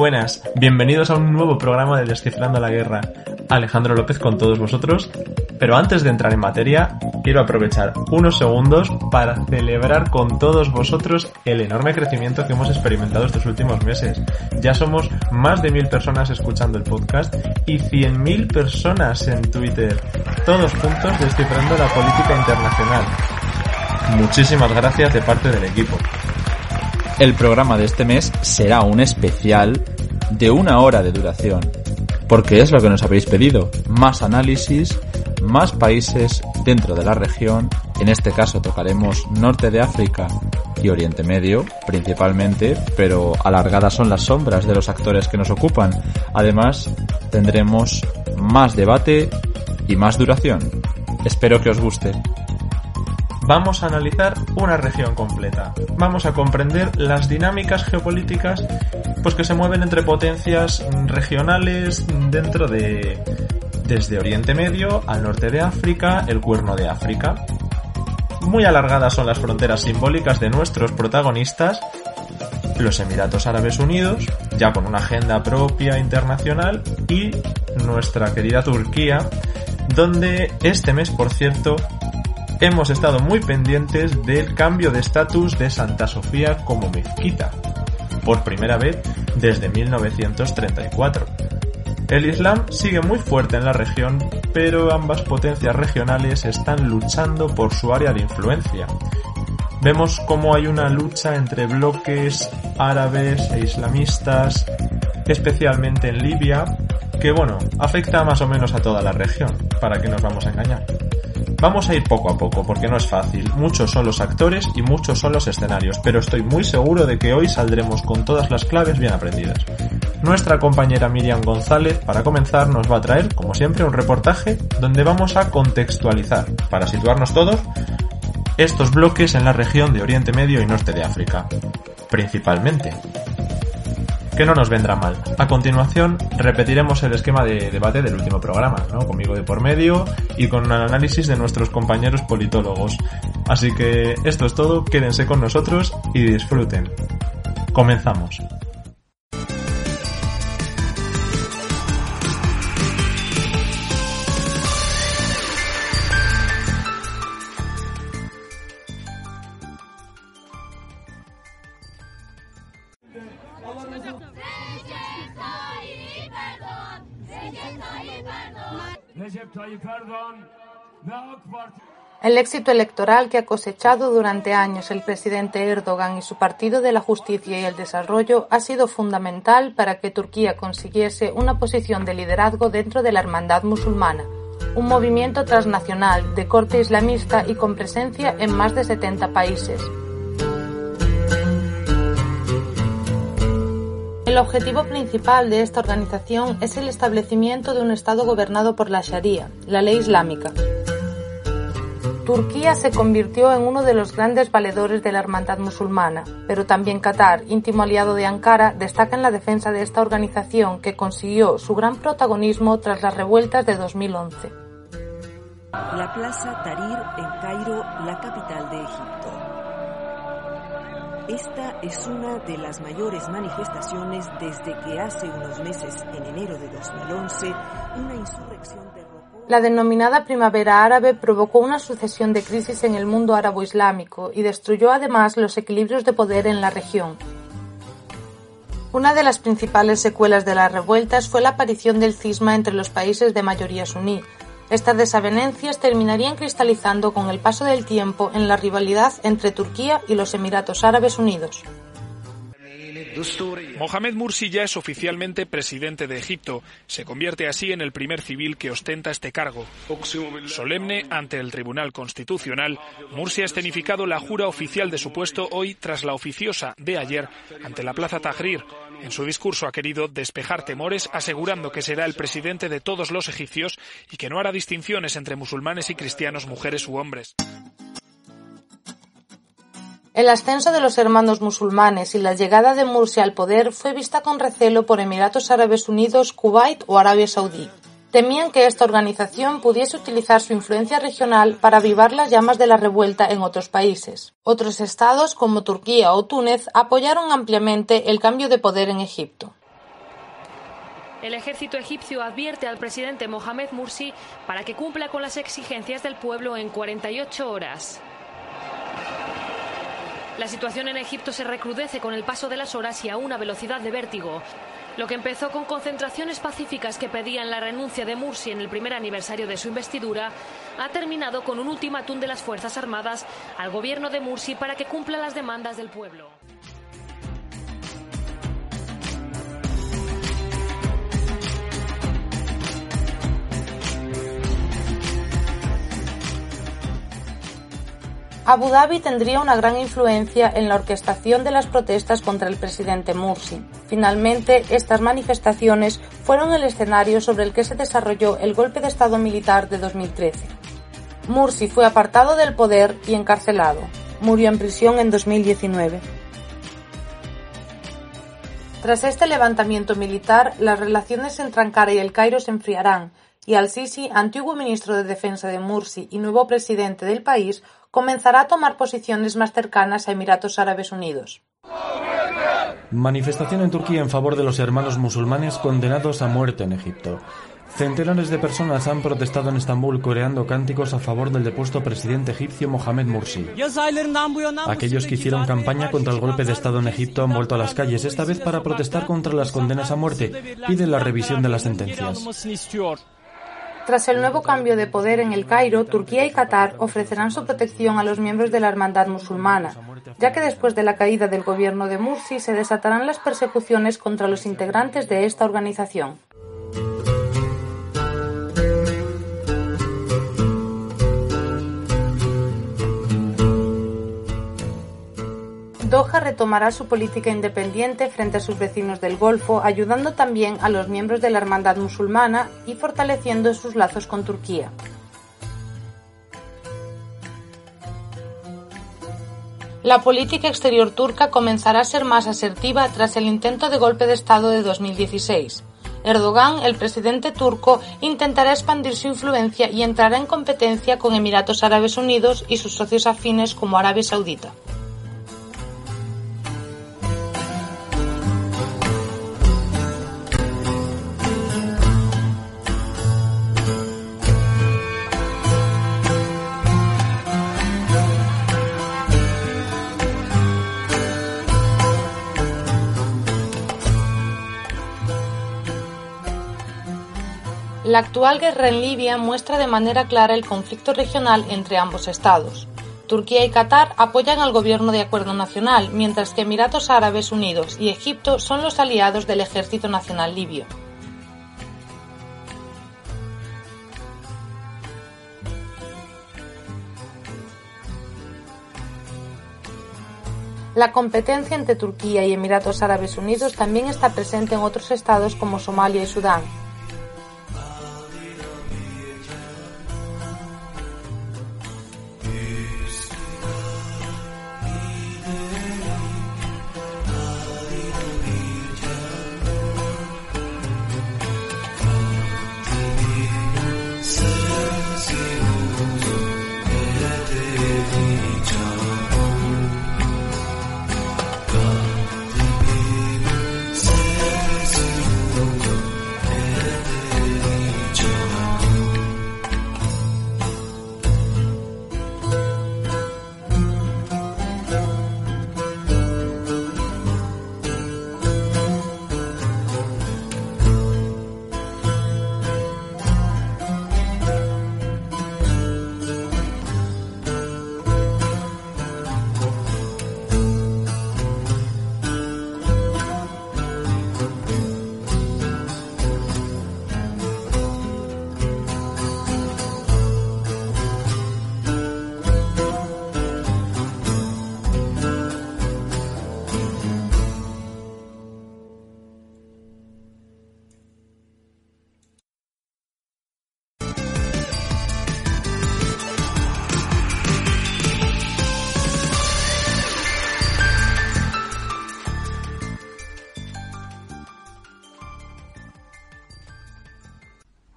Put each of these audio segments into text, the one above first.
Buenas, bienvenidos a un nuevo programa de Descifrando la Guerra. Alejandro López con todos vosotros. Pero antes de entrar en materia, quiero aprovechar unos segundos para celebrar con todos vosotros el enorme crecimiento que hemos experimentado estos últimos meses. Ya somos más de mil personas escuchando el podcast y cien mil personas en Twitter. Todos juntos descifrando la política internacional. Muchísimas gracias de parte del equipo. El programa de este mes será un especial de una hora de duración, porque es lo que nos habéis pedido, más análisis, más países dentro de la región, en este caso tocaremos norte de África y Oriente Medio principalmente, pero alargadas son las sombras de los actores que nos ocupan. Además, tendremos más debate y más duración. Espero que os guste vamos a analizar una región completa. Vamos a comprender las dinámicas geopolíticas pues que se mueven entre potencias regionales dentro de desde Oriente Medio al norte de África, el Cuerno de África. Muy alargadas son las fronteras simbólicas de nuestros protagonistas, los Emiratos Árabes Unidos, ya con una agenda propia internacional, y nuestra querida Turquía, donde este mes, por cierto, hemos estado muy pendientes del cambio de estatus de Santa Sofía como mezquita, por primera vez desde 1934. El Islam sigue muy fuerte en la región, pero ambas potencias regionales están luchando por su área de influencia. Vemos cómo hay una lucha entre bloques árabes e islamistas, especialmente en Libia, que bueno, afecta más o menos a toda la región, para que nos vamos a engañar. Vamos a ir poco a poco porque no es fácil, muchos son los actores y muchos son los escenarios, pero estoy muy seguro de que hoy saldremos con todas las claves bien aprendidas. Nuestra compañera Miriam González, para comenzar, nos va a traer, como siempre, un reportaje donde vamos a contextualizar, para situarnos todos, estos bloques en la región de Oriente Medio y Norte de África, principalmente que no nos vendrá mal. A continuación repetiremos el esquema de debate del último programa, ¿no? conmigo de por medio y con un análisis de nuestros compañeros politólogos. Así que esto es todo, quédense con nosotros y disfruten. Comenzamos. El éxito electoral que ha cosechado durante años el presidente Erdogan y su Partido de la Justicia y el Desarrollo ha sido fundamental para que Turquía consiguiese una posición de liderazgo dentro de la Hermandad Musulmana, un movimiento transnacional de corte islamista y con presencia en más de 70 países. El objetivo principal de esta organización es el establecimiento de un Estado gobernado por la Sharia, la ley islámica. Turquía se convirtió en uno de los grandes valedores de la hermandad musulmana, pero también Qatar, íntimo aliado de Ankara, destaca en la defensa de esta organización que consiguió su gran protagonismo tras las revueltas de 2011. La Plaza Tahrir en Cairo, la capital de Egipto. Esta es una de las mayores manifestaciones desde que hace unos meses, en enero de 2011, una insurrección derrocó... La denominada Primavera Árabe provocó una sucesión de crisis en el mundo árabo-islámico y destruyó además los equilibrios de poder en la región. Una de las principales secuelas de las revueltas fue la aparición del cisma entre los países de mayoría suní, estas desavenencias terminarían cristalizando con el paso del tiempo en la rivalidad entre Turquía y los Emiratos Árabes Unidos. Mohamed Mursi ya es oficialmente presidente de Egipto. Se convierte así en el primer civil que ostenta este cargo. Solemne ante el Tribunal Constitucional, Mursi ha escenificado la jura oficial de su puesto hoy tras la oficiosa de ayer ante la Plaza Tahrir. En su discurso ha querido despejar temores asegurando que será el presidente de todos los egipcios y que no hará distinciones entre musulmanes y cristianos, mujeres u hombres. El ascenso de los hermanos musulmanes y la llegada de Mursi al poder fue vista con recelo por Emiratos Árabes Unidos, Kuwait o Arabia Saudí. Temían que esta organización pudiese utilizar su influencia regional para avivar las llamas de la revuelta en otros países. Otros estados, como Turquía o Túnez, apoyaron ampliamente el cambio de poder en Egipto. El ejército egipcio advierte al presidente Mohamed Mursi para que cumpla con las exigencias del pueblo en 48 horas. La situación en Egipto se recrudece con el paso de las horas y a una velocidad de vértigo. Lo que empezó con concentraciones pacíficas que pedían la renuncia de Mursi en el primer aniversario de su investidura, ha terminado con un ultimátum de las Fuerzas Armadas al gobierno de Mursi para que cumpla las demandas del pueblo. Abu Dhabi tendría una gran influencia en la orquestación de las protestas contra el presidente Mursi. Finalmente, estas manifestaciones fueron el escenario sobre el que se desarrolló el golpe de Estado militar de 2013. Mursi fue apartado del poder y encarcelado. Murió en prisión en 2019. Tras este levantamiento militar, las relaciones entre Ankara y el Cairo se enfriarán, y al-Sisi, antiguo ministro de Defensa de Mursi y nuevo presidente del país, comenzará a tomar posiciones más cercanas a Emiratos Árabes Unidos. Manifestación en Turquía en favor de los hermanos musulmanes condenados a muerte en Egipto. Centenares de personas han protestado en Estambul coreando cánticos a favor del depuesto presidente egipcio Mohamed Mursi. Aquellos que hicieron campaña contra el golpe de Estado en Egipto han vuelto a las calles, esta vez para protestar contra las condenas a muerte. Piden la revisión de las sentencias. Tras el nuevo cambio de poder en el Cairo, Turquía y Qatar ofrecerán su protección a los miembros de la hermandad musulmana, ya que después de la caída del gobierno de Mursi se desatarán las persecuciones contra los integrantes de esta organización. Doha retomará su política independiente frente a sus vecinos del Golfo, ayudando también a los miembros de la Hermandad musulmana y fortaleciendo sus lazos con Turquía. La política exterior turca comenzará a ser más asertiva tras el intento de golpe de Estado de 2016. Erdogan, el presidente turco, intentará expandir su influencia y entrará en competencia con Emiratos Árabes Unidos y sus socios afines como Arabia Saudita. La actual guerra en Libia muestra de manera clara el conflicto regional entre ambos estados. Turquía y Qatar apoyan al gobierno de acuerdo nacional, mientras que Emiratos Árabes Unidos y Egipto son los aliados del Ejército Nacional Libio. La competencia entre Turquía y Emiratos Árabes Unidos también está presente en otros estados como Somalia y Sudán,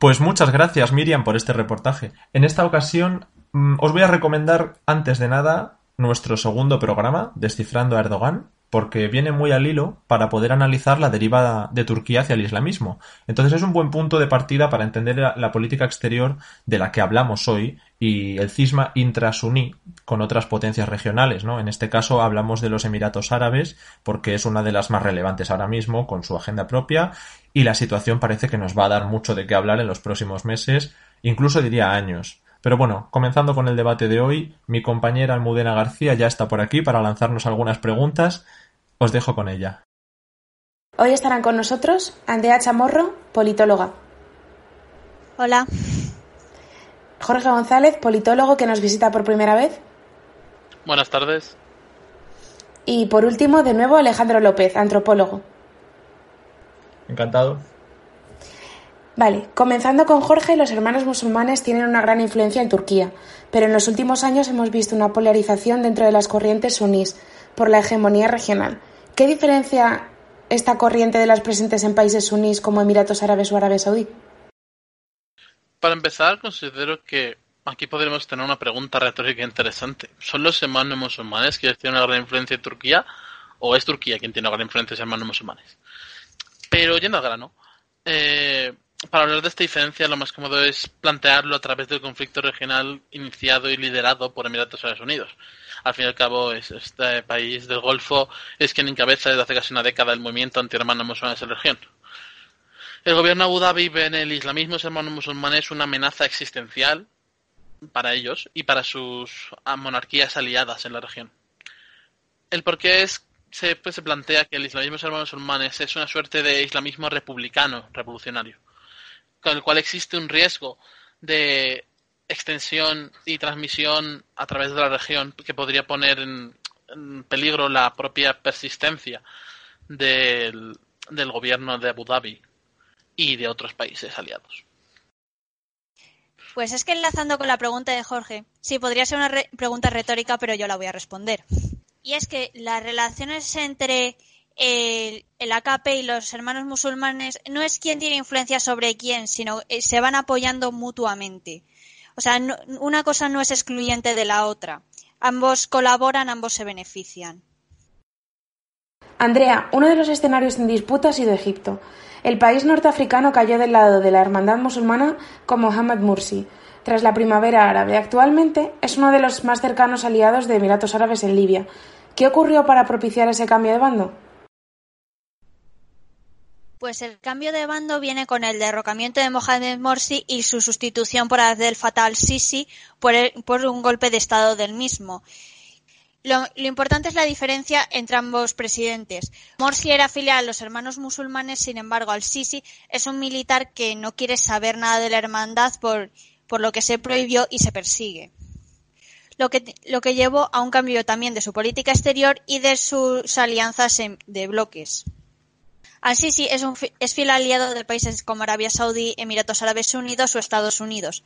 Pues muchas gracias Miriam por este reportaje. En esta ocasión mm, os voy a recomendar antes de nada nuestro segundo programa, Descifrando a Erdogan, porque viene muy al hilo para poder analizar la deriva de Turquía hacia el islamismo. Entonces es un buen punto de partida para entender la, política exterior de la que hablamos hoy y el cisma intrasuní con otras potencias regionales, ¿no? En este caso hablamos de los Emiratos Árabes porque es una de las más relevantes ahora mismo con su agenda propia y la situación parece que nos va a dar mucho de qué hablar en los próximos meses, incluso diría años. Pero bueno, comenzando con el debate de hoy, mi compañera Almudena García ya está por aquí para lanzarnos algunas preguntas. Os dejo con ella. Hoy estarán con nosotros Andrea Chamorro, politóloga. Hola. Jorge González, politólogo que nos visita por primera vez. Buenas tardes. Y por último, de nuevo, Alejandro López, antropólogo. Encantado. Vale, comenzando con Jorge, los hermanos musulmanes tienen una gran influencia en Turquía, pero en los últimos años hemos visto una polarización dentro de las corrientes sunís por la hegemonía regional. ¿Qué diferencia esta corriente de las presentes en países sunís como Emiratos Árabes o Arabia Saudí? Para empezar, considero que aquí podríamos tener una pregunta retórica interesante. ¿Son los hermanos musulmanes quienes tienen una gran influencia en Turquía o es Turquía quien tiene una gran influencia en los hermanos musulmanes? Pero yendo al grano, eh, para hablar de esta diferencia lo más cómodo es plantearlo a través del conflicto regional iniciado y liderado por Emiratos Árabes Unidos. Al fin y al cabo, este país del Golfo es quien encabeza desde hace casi una década el movimiento anti-hermanos musulmanes en la región. El gobierno de Abu Dhabi ve en el islamismo hermanos musulmanes una amenaza existencial para ellos y para sus monarquías aliadas en la región. El porqué es se, pues, se plantea que el islamismo hermanos musulmanes es una suerte de islamismo republicano, revolucionario con el cual existe un riesgo de extensión y transmisión a través de la región que podría poner en, peligro la propia persistencia del, gobierno de Abu Dhabi y de otros países aliados. Pues es que enlazando con la pregunta de Jorge, sí, podría ser una pregunta retórica, pero yo la voy a responder. Y es que las relaciones entre el, AKP y los hermanos musulmanes no es quien tiene influencia sobre quién, sino eh, se van apoyando mutuamente. O sea, una cosa no es excluyente de la otra. Ambos colaboran, ambos se benefician. Andrea, uno de los escenarios en disputa ha sido Egipto. El país norteafricano cayó del lado de la hermandad musulmana con Mohamed Mursi. Tras la primavera árabe, actualmente es uno de los más cercanos aliados de Emiratos Árabes en Libia. ¿Qué ocurrió para propiciar ese cambio de bando? Pues el cambio de bando viene con el derrocamiento de Mohamed Morsi y su sustitución por Abdel Fattah al-Sisi por, por, un golpe de Estado del mismo. Lo, importante es la diferencia entre ambos presidentes. Morsi era afiliado a los hermanos musulmanes, sin embargo, al-Sisi es un militar que no quiere saber nada de la hermandad por, por lo que se prohibió y se persigue. Lo que, lo que llevó a un cambio también de su política exterior y de sus alianzas de bloques. Al-Sisi es, un, es fiel aliado de países como Arabia Saudí, Emiratos Árabes Unidos o Estados Unidos,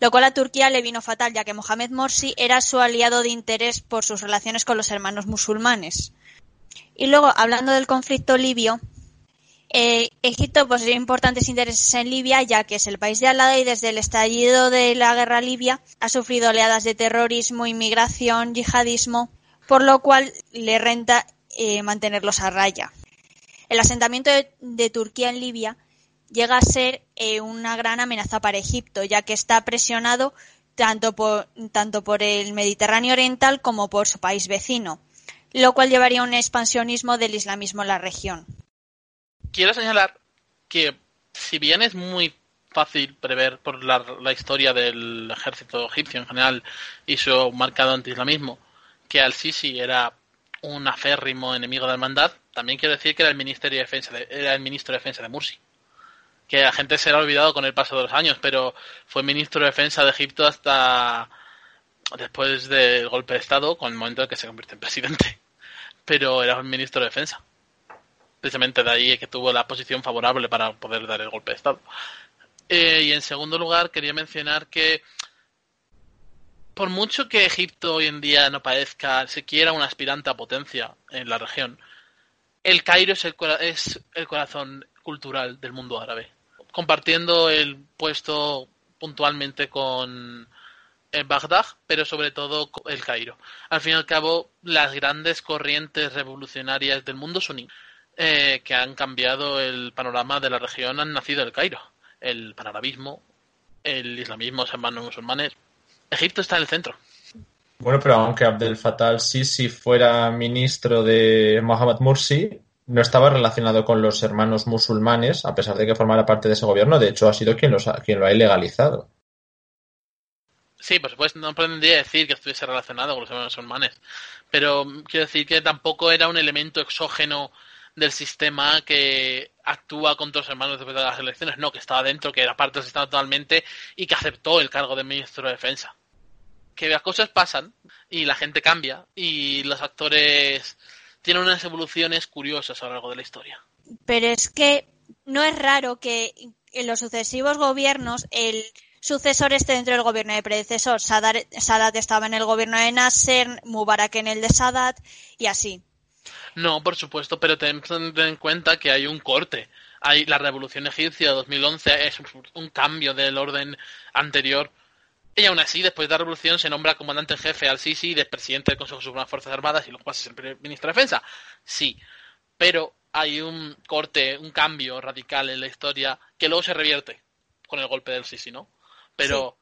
lo cual a Turquía le vino fatal ya que Mohamed Morsi era su aliado de interés por sus relaciones con los hermanos musulmanes. Y luego, hablando del conflicto libio, eh, Egipto posee importantes intereses en Libia, ya que es el país de al lado y desde el estallido de la guerra libia ha sufrido oleadas de terrorismo, inmigración, yihadismo, por lo cual le renta eh, mantenerlos a raya. El asentamiento de, Turquía en Libia llega a ser eh, una gran amenaza para Egipto, ya que está presionado tanto por, tanto por el Mediterráneo Oriental como por su país vecino, lo cual llevaría a un expansionismo del islamismo en la región. Quiero señalar que, si bien es muy fácil prever por la, la historia del ejército egipcio en general y su marcado anti-islamismo, que al-Sisi era un aférrimo enemigo de la hermandad, también quiero decir que era el Ministerio de Defensa de, era el ministro de Defensa de Mursi. Que la gente se ha olvidado con el paso de los años, pero fue ministro de Defensa de Egipto hasta después del golpe de Estado, con el momento en que se convierte en presidente. Pero era un ministro de Defensa. Precisamente de ahí que tuvo la posición favorable para poder dar el golpe de Estado. Eh, y en segundo lugar, quería mencionar que por mucho que Egipto hoy en día no parezca siquiera un aspirante a potencia en la región, el Cairo es el, es el corazón cultural del mundo árabe. compartiendo el puesto puntualmente con Bagdad, pero sobre todo el Cairo. Al fin y al cabo, las grandes corrientes revolucionarias del mundo suní eh, que han cambiado el panorama de la región han nacido el Cairo. El panarabismo, el islamismo, los hermanos musulmanes. Egipto está en el centro. Bueno, pero aunque Abdel Fattah al-Sisi fuera ministro de Mohamed Mursi, no estaba relacionado con los hermanos musulmanes, a pesar de que formara parte de ese gobierno. De hecho, ha sido quien, los ha, quien lo ha ilegalizado. Sí, por supuesto, no pretendía decir que estuviese relacionado con los hermanos musulmanes, pero quiero decir que tampoco era un elemento exógeno del sistema que actúa contra los hermanos después de las elecciones, no, que estaba dentro, que era parte del sistema totalmente y que aceptó el cargo de ministro de defensa. Que las cosas pasan y la gente cambia y los actores tiene unas evoluciones curiosas a lo largo de la historia. Pero es que no es raro que en los sucesivos gobiernos el sucesor esté dentro del gobierno de predecesor. Sadat, estaba en el gobierno de Nasser, Mubarak en el de Sadat y así. No, por supuesto, pero ten, en cuenta que hay un corte. Hay la revolución egipcia de 2011 es un cambio del orden anterior y aún así, después de la revolución, se nombra comandante en jefe al Sisi y presidente del Consejo Supremo de las Fuerzas Armadas y luego pasa a ser ministro de Defensa. Sí, pero hay un corte, un cambio radical en la historia que luego se revierte con el golpe del Sisi, ¿no? Pero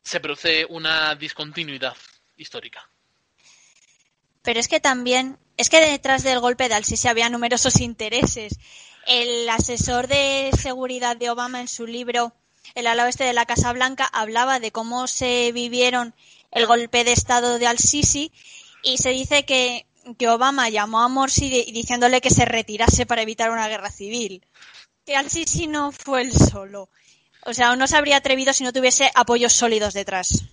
se produce una discontinuidad histórica. Pero es que también, es que detrás del golpe de Al-Sisi había numerosos intereses. El asesor de seguridad de Obama en su libro el ala oeste de la Casa Blanca hablaba de cómo se vivieron el golpe de Estado de Al-Sisi y se dice que, Obama llamó a Morsi diciéndole que se retirase para evitar una guerra civil. Que Al-Sisi no fue el solo. O sea, no se habría atrevido si no tuviese apoyos sólidos detrás.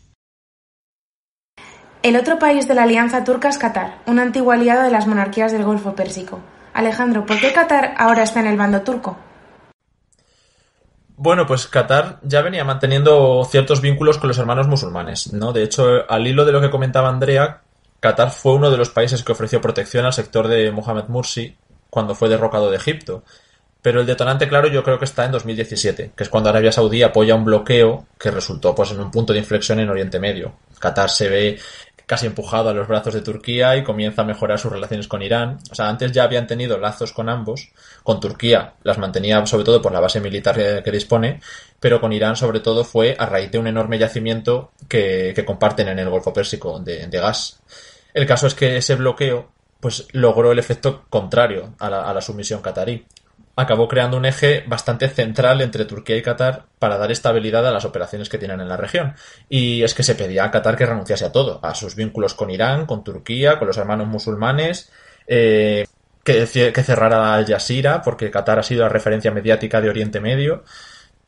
El otro país de la alianza turca es Qatar, un antiguo aliado de las monarquías del Golfo Pérsico. Alejandro, ¿por qué Qatar ahora está en el bando turco? Bueno, pues Qatar ya venía manteniendo ciertos vínculos con los hermanos musulmanes, ¿no? De hecho, al hilo de lo que comentaba Andrea, Qatar fue uno de los países que ofreció protección al sector de Mohamed Mursi cuando fue derrocado de Egipto. Pero el detonante claro yo creo que está en 2017, que es cuando Arabia Saudí apoya un bloqueo que resultó pues en un punto de inflexión en Oriente Medio. Qatar se ve casi empujado a los brazos de Turquía y comienza a mejorar sus relaciones con Irán. O sea, antes ya habían tenido lazos con ambos. Con Turquía las mantenía sobre todo por la base militar que dispone, pero con Irán sobre todo fue a raíz de un enorme yacimiento que, comparten en el Golfo Pérsico de, gas. El caso es que ese bloqueo pues logró el efecto contrario a la, a la sumisión catarí acabó creando un eje bastante central entre Turquía y Qatar para dar estabilidad a las operaciones que tienen en la región. Y es que se pedía a Qatar que renunciase a todo, a sus vínculos con Irán, con Turquía, con los hermanos musulmanes, eh, que, que cerrara Al Jazeera, porque Qatar ha sido la referencia mediática de Oriente Medio.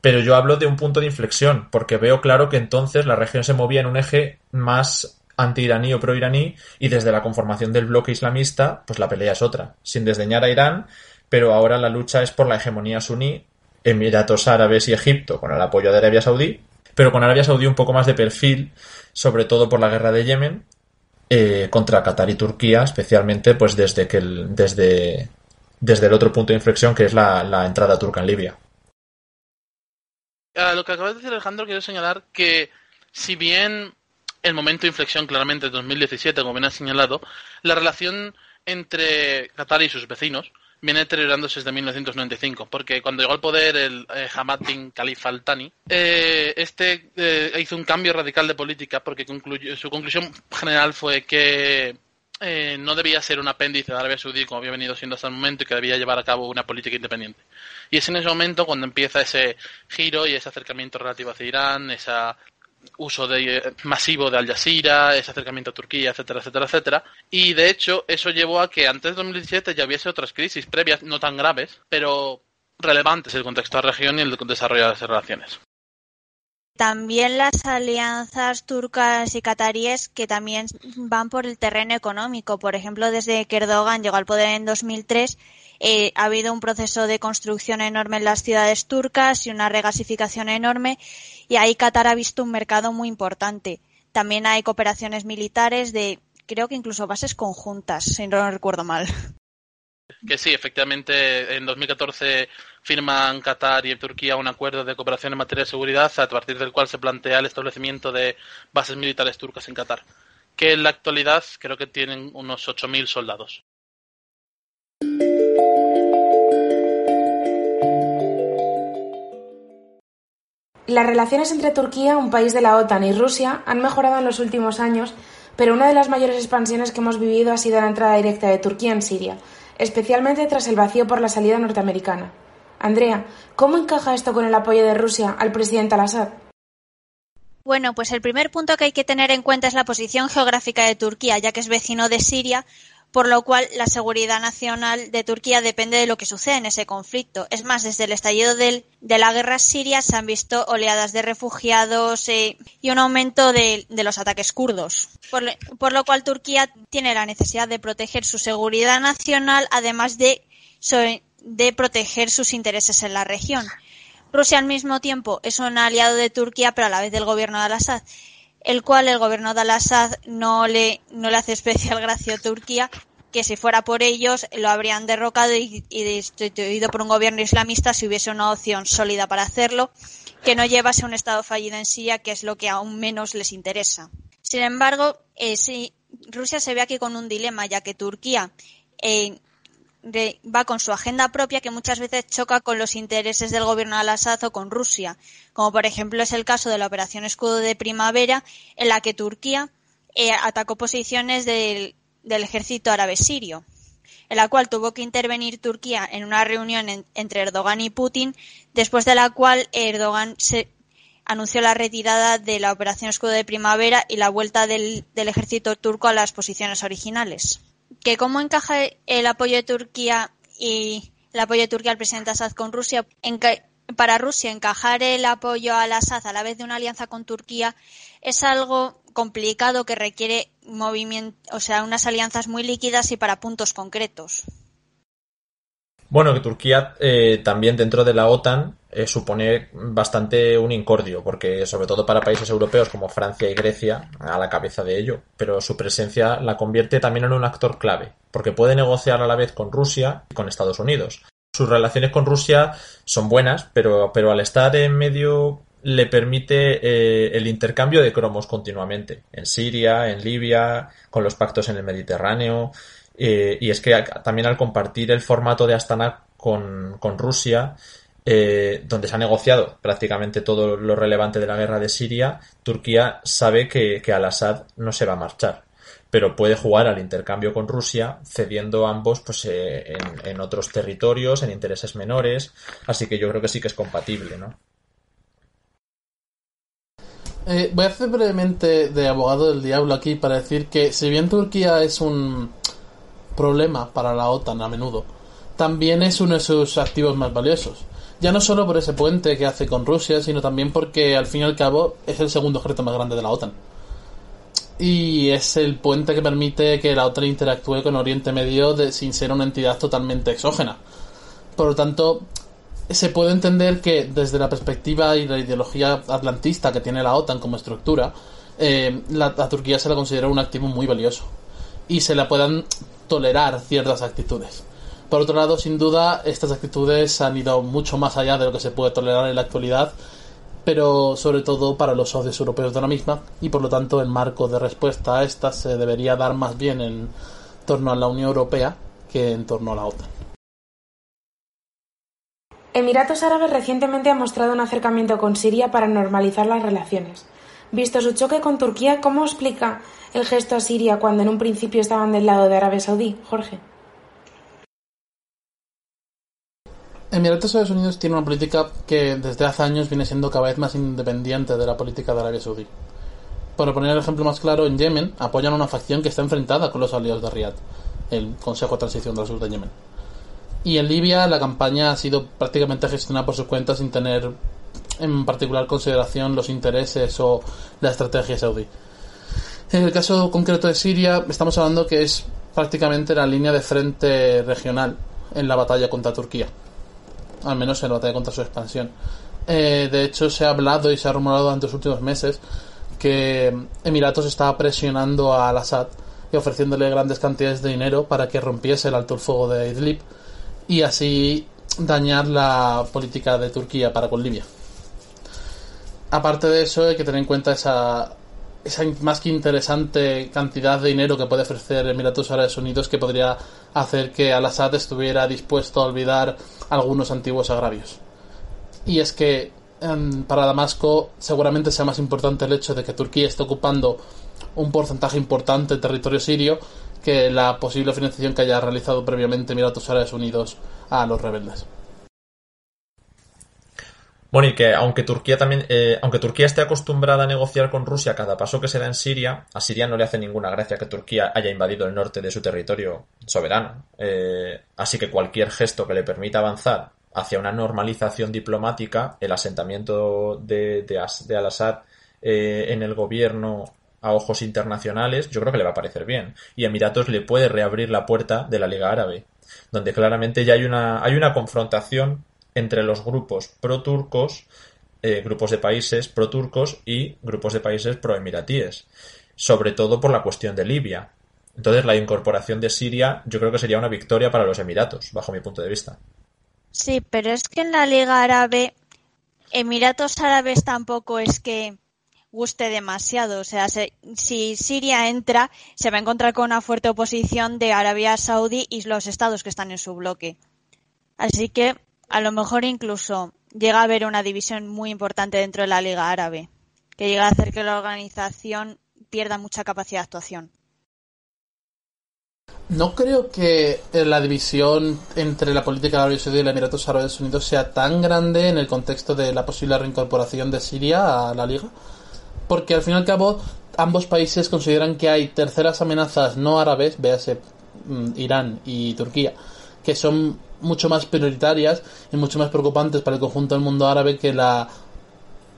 Pero yo hablo de un punto de inflexión, porque veo claro que entonces la región se movía en un eje más anti-iraní o pro-iraní, y desde la conformación del bloque islamista, pues la pelea es otra. Sin desdeñar a Irán, pero ahora la lucha es por la hegemonía suní, Emiratos Árabes y Egipto con el apoyo de Arabia Saudí, pero con Arabia Saudí un poco más de perfil, sobre todo por la guerra de Yemen, eh, contra Qatar y Turquía, especialmente pues desde que el, desde, desde el otro punto de inflexión que es la, la entrada turca en Libia. A lo que acabas de decir Alejandro, quiero señalar que si bien el momento de inflexión claramente es 2017, como bien has señalado, la relación entre Qatar y sus vecinos viene deteriorándose desde 1995, porque cuando llegó al poder el eh, Hamad bin Khalifa al-Thani, eh, este eh, hizo un cambio radical de política porque su conclusión general fue que no debía ser un apéndice de Arabia Saudí como había venido siendo hasta el momento y que debía llevar a cabo una política independiente. Y es en ese momento cuando empieza ese giro y ese acercamiento relativo hacia Irán, esa uso de, eh, masivo de Al Jazeera, ese acercamiento a Turquía, etcétera, etcétera, etcétera. Y de hecho, eso llevó a que antes de 2017 ya hubiese otras crisis previas, no tan graves, pero relevantes en el contexto de la región y el desarrollo de las relaciones. También las alianzas turcas y cataríes que también van por el terreno económico. Por ejemplo, desde que Erdogan llegó al poder en 2003, eh, ha habido un proceso de construcción enorme en las ciudades turcas y una regasificación enorme y ahí Qatar ha visto un mercado muy importante. También hay cooperaciones militares de, creo que incluso bases conjuntas, si no recuerdo mal. Que sí, efectivamente, en 2014 firman Qatar y Turquía un acuerdo de cooperación en materia de seguridad a partir del cual se plantea el establecimiento de bases militares turcas en Qatar, que en la actualidad creo que tienen unos 8.000 soldados. Las relaciones entre Turquía, un país de la OTAN, y Rusia han mejorado en los últimos años, pero una de las mayores expansiones que hemos vivido ha sido la entrada directa de Turquía en Siria, especialmente tras el vacío por la salida norteamericana. Andrea, ¿cómo encaja esto con el apoyo de Rusia al presidente al-Assad? Bueno, pues el primer punto que hay que tener en cuenta es la posición geográfica de Turquía, ya que es vecino de Siria, por lo cual la seguridad nacional de Turquía depende de lo que sucede en ese conflicto. Es más, desde el estallido de la guerra siria se han visto oleadas de refugiados eh, y un aumento de, los ataques kurdos, por, lo cual Turquía tiene la necesidad de proteger su seguridad nacional, además de, de proteger sus intereses en la región. Rusia al mismo tiempo es un aliado de Turquía, pero a la vez del gobierno de al-Assad el cual el gobierno de Al-Assad no le, no le hace especial gracia a Turquía, que si fuera por ellos lo habrían derrocado y, destituido por un gobierno islamista si hubiese una opción sólida para hacerlo, que no llevase un Estado fallido en Siria, que es lo que aún menos les interesa. Sin embargo, eh, Rusia se ve aquí con un dilema, ya que Turquía eh, va con su agenda propia que muchas veces choca con los intereses del gobierno de Al-Assad o con Rusia, como por ejemplo es el caso de la Operación Escudo de Primavera, en la que Turquía eh, atacó posiciones del, ejército árabe sirio, en la cual tuvo que intervenir Turquía en una reunión entre Erdogan y Putin, después de la cual Erdogan se anunció la retirada de la Operación Escudo de Primavera y la vuelta del ejército turco a las posiciones originales que cómo encaja el apoyo de Turquía y el apoyo de Turquía al presidente Assad con Rusia. Para Rusia encajar el apoyo al Assad a la vez de una alianza con Turquía es algo complicado que requiere movimiento, o sea, unas alianzas muy líquidas y para puntos concretos. Bueno, que Turquía eh, también dentro de la OTAN eh, supone bastante un incordio, porque sobre todo para países europeos como Francia y Grecia, a la cabeza de ello, pero su presencia la convierte también en un actor clave, porque puede negociar a la vez con Rusia y con Estados Unidos. Sus relaciones con Rusia son buenas, pero, pero al estar en medio le permite eh, el intercambio de cromos continuamente, en Siria, en Libia, con los pactos en el Mediterráneo, eh, y es que también al compartir el formato de Astana con, Rusia, eh, donde se ha negociado prácticamente todo lo relevante de la guerra de Siria, Turquía sabe que, al-Assad no se va a marchar, pero puede jugar al intercambio con Rusia, cediendo ambos pues, eh, en, en, otros territorios, en intereses menores, así que yo creo que sí que es compatible, ¿no? voy a hacer brevemente de abogado del diablo aquí para decir que si bien Turquía es un problema para la OTAN a menudo, también es uno de sus activos más valiosos. Ya no solo por ese puente que hace con Rusia, sino también porque al fin y al cabo es el segundo ejército más grande de la OTAN. Y es el puente que permite que la OTAN interactúe con Oriente Medio de, sin ser una entidad totalmente exógena. Por lo tanto, se puede entender que desde la perspectiva y la ideología atlantista que tiene la OTAN como estructura, eh, la, Turquía se la considera un activo muy valioso. Y se la puedan tolerar ciertas actitudes. Por otro lado, sin duda, estas actitudes han ido mucho más allá de lo que se puede tolerar en la actualidad, pero sobre todo para los socios europeos de la misma, y por lo tanto el marco de respuesta a estas se debería dar más bien en torno a la Unión Europea que en torno a la OTAN. Emiratos Árabes recientemente ha mostrado un acercamiento con Siria para normalizar las relaciones. Visto su choque con Turquía, ¿cómo explica el gesto a Siria cuando en un principio estaban del lado de Arabia Saudí, Jorge? Emiratos Árabes Unidos tiene una política que desde hace años viene siendo cada vez más independiente de la política de Arabia Saudí. Para poner el ejemplo más claro, en Yemen apoyan a una facción que está enfrentada con los aliados de Riyadh, el Consejo de Transición del Sur de Yemen. Y en Libia la campaña ha sido prácticamente gestionada por su cuenta sin tener en particular consideración los intereses o la estrategia saudí. En el caso concreto de Siria, estamos hablando que es prácticamente la línea de frente regional en la batalla contra Turquía, al menos en la batalla contra su expansión. Eh, de hecho, se ha hablado y se ha rumorado durante los últimos meses que Emiratos estaba presionando al Assad y ofreciéndole grandes cantidades de dinero para que rompiese el alto el fuego de Idlib y así dañar la política de Turquía para con Libia. Aparte de eso, hay que tener en cuenta esa, esa más que interesante cantidad de dinero que puede ofrecer Emiratos Árabes Unidos que podría hacer que Al-Assad estuviera dispuesto a olvidar algunos antiguos agravios. Y es que em, para Damasco seguramente sea más importante el hecho de que Turquía esté ocupando un porcentaje importante del territorio sirio que la posible financiación que haya realizado previamente Emiratos Árabes Unidos a los rebeldes. Bueno, y que aunque Turquía también, eh, aunque Turquía esté acostumbrada a negociar con Rusia cada paso que se da en Siria, a Siria no le hace ninguna gracia que Turquía haya invadido el norte de su territorio soberano. Eh, así que cualquier gesto que le permita avanzar hacia una normalización diplomática, el asentamiento de, Al-Assad eh, en el gobierno a ojos internacionales, yo creo que le va a parecer bien. Y Emiratos le puede reabrir la puerta de la Liga Árabe, donde claramente ya hay una, hay una confrontación entre los grupos pro-turcos, eh, grupos de países pro-turcos y grupos de países pro-emiratíes, sobre todo por la cuestión de Libia. Entonces la incorporación de Siria yo creo que sería una victoria para los Emiratos, bajo mi punto de vista. Sí, pero es que en la Liga Árabe, Emiratos Árabes tampoco es que guste demasiado. O sea, si Siria entra, se va a encontrar con una fuerte oposición de Arabia Saudí y los estados que están en su bloque. Así que a lo mejor incluso llega a haber una división muy importante dentro de la Liga Árabe, que llega a hacer que la organización pierda mucha capacidad de actuación. No creo que la división entre la política de Arabia Saudí y los Emiratos Árabes Unidos sea tan grande en el contexto de la posible reincorporación de Siria a la Liga, porque al fin y al cabo ambos países consideran que hay terceras amenazas no árabes, véase mm, Irán y Turquía, que son mucho más prioritarias y mucho más preocupantes para el conjunto del mundo árabe que la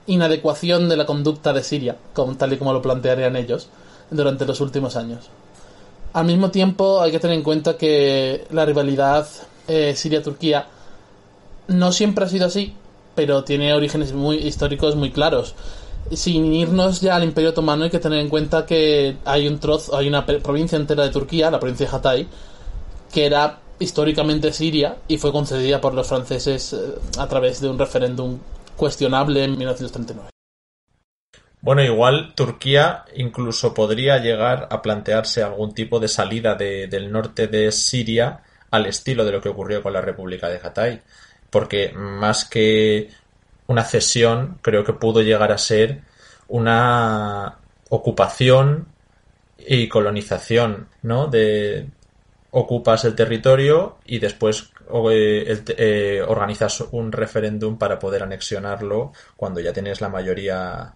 inadecuación de la conducta de Siria, tal y como lo plantearían ellos durante los últimos años. Al mismo tiempo hay que tener en cuenta que la rivalidad eh, Siria-Turquía no siempre ha sido así, pero tiene orígenes muy históricos muy claros. Sin irnos ya al Imperio Otomano hay que tener en cuenta que hay un trozo, hay una provincia entera de Turquía, la provincia de Hatay, que era históricamente Siria y fue concedida por los franceses eh, a través de un referéndum cuestionable en 1939. Bueno, igual Turquía incluso podría llegar a plantearse algún tipo de salida del norte de Siria al estilo de lo que ocurrió con la República de Hatay, porque más que una cesión, creo que pudo llegar a ser una ocupación y colonización, ¿no? De, ocupas el territorio y después eh, eh, organizas un referéndum para poder anexionarlo cuando ya tienes la mayoría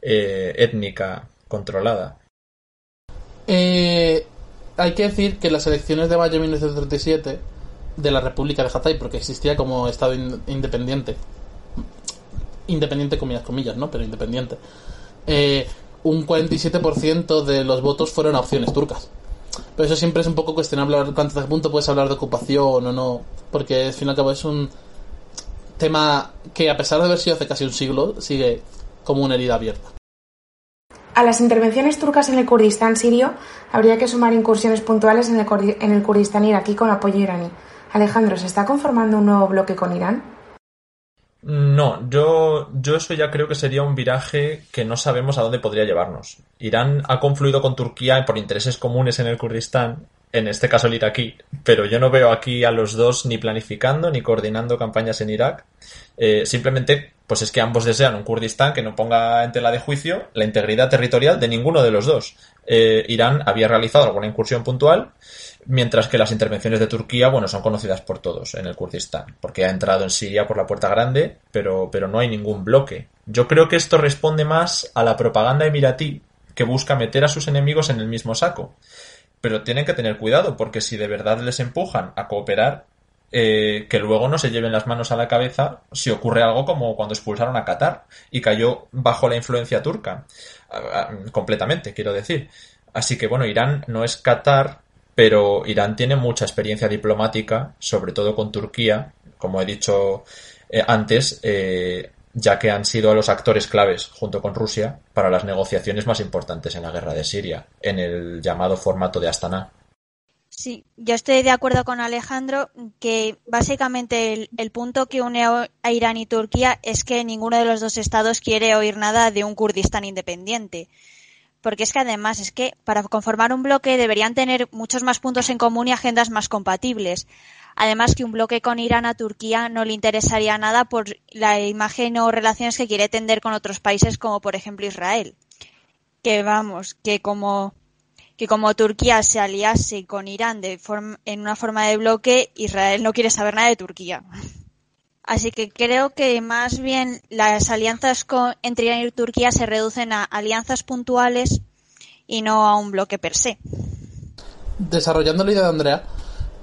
eh, étnica controlada. hay que decir que las elecciones de mayo de 1937 de la República de Hatay, porque existía como Estado independiente, independiente comillas, comillas, ¿no? Pero independiente, un 47% de los votos fueron a opciones turcas. Pero eso siempre es un poco cuestionable hasta qué punto puedes hablar de ocupación o no, porque al fin y al cabo es un tema que a pesar de haber sido hace casi un siglo, sigue como una herida abierta. A las intervenciones turcas en el Kurdistán sirio habría que sumar incursiones puntuales en el, en el Kurdistán iraquí con apoyo iraní. Alejandro, ¿se está conformando un nuevo bloque con Irán? No, yo, yo eso ya creo que sería un viraje que no sabemos a dónde podría llevarnos. Irán ha confluido con Turquía por intereses comunes en el Kurdistán, en este caso el iraquí, pero yo no veo aquí a los dos ni planificando ni coordinando campañas en Irak. Eh, simplemente, pues es que ambos desean un Kurdistán que no ponga en tela de juicio la integridad territorial de ninguno de los dos. Eh, Irán había realizado alguna incursión puntual mientras que las intervenciones de Turquía, bueno, son conocidas por todos en el Kurdistán, porque ha entrado en Siria por la puerta grande, pero, pero no hay ningún bloque. Yo creo que esto responde más a la propaganda emiratí que busca meter a sus enemigos en el mismo saco. Pero tienen que tener cuidado, porque si de verdad les empujan a cooperar, eh, que luego no se lleven las manos a la cabeza si ocurre algo como cuando expulsaron a Qatar y cayó bajo la influencia turca. Completamente, quiero decir. Así que bueno, Irán no es Qatar, pero Irán tiene mucha experiencia diplomática, sobre todo con Turquía, como he dicho eh, antes, eh, ya que han sido los actores claves, junto con Rusia, para las negociaciones más importantes en la guerra de Siria, en el llamado formato de Astana. Sí, yo estoy de acuerdo con Alejandro que básicamente el, punto que une a Irán y Turquía es que ninguno de los dos estados quiere oír nada de un Kurdistán independiente. Porque es que además es que para conformar un bloque deberían tener muchos más puntos en común y agendas más compatibles. Además que un bloque con Irán a Turquía no le interesaría nada por la imagen o relaciones que quiere tender con otros países como por ejemplo Israel. Que vamos, que como que como Turquía se aliase con Irán de en una forma de bloque, Israel no quiere saber nada de Turquía. Así que creo que más bien las alianzas entre Irán y Turquía se reducen a alianzas puntuales y no a un bloque per se. Desarrollando la idea de Andrea,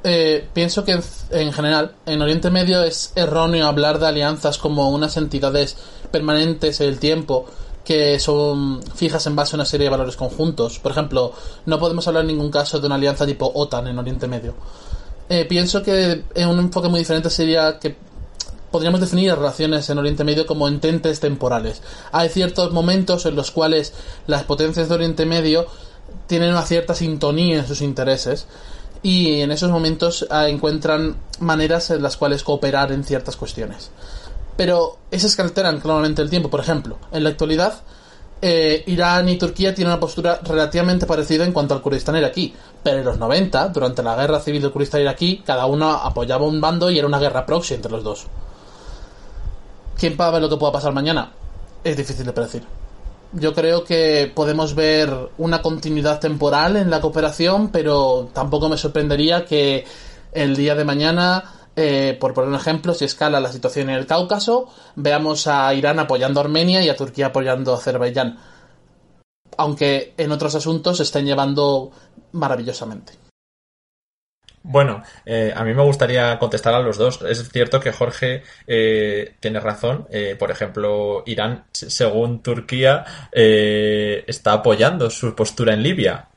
eh, pienso que en, general en Oriente Medio es erróneo hablar de alianzas como unas entidades permanentes en el tiempo que son fijas en base a una serie de valores conjuntos. Por ejemplo, no podemos hablar en ningún caso de una alianza tipo OTAN en Oriente Medio. Eh, pienso que un enfoque muy diferente sería que podríamos definir las relaciones en Oriente Medio como ententes temporales. Hay ciertos momentos en los cuales las potencias de Oriente Medio tienen una cierta sintonía en sus intereses y en esos momentos ah, encuentran maneras en las cuales cooperar en ciertas cuestiones. Pero esas que alteran claramente el tiempo, por ejemplo, en la actualidad, eh, Irán y Turquía tienen una postura relativamente parecida en cuanto al Kurdistán iraquí. Pero en los 90, durante la guerra civil del Kurdistán iraquí, cada uno apoyaba un bando y era una guerra proxy entre los dos. ¿Quién va a ver lo que pueda pasar mañana? Es difícil de predecir. Yo creo que podemos ver una continuidad temporal en la cooperación, pero tampoco me sorprendería que el día de mañana, eh, por poner un ejemplo, si escala la situación en el Cáucaso, veamos a Irán apoyando a Armenia y a Turquía apoyando a Azerbaiyán. Aunque en otros asuntos se estén llevando maravillosamente. Bueno, eh, a mí me gustaría contestar a los dos. Es cierto que Jorge eh, tiene razón. Eh, por ejemplo, Irán, según Turquía, está apoyando su postura en Libia,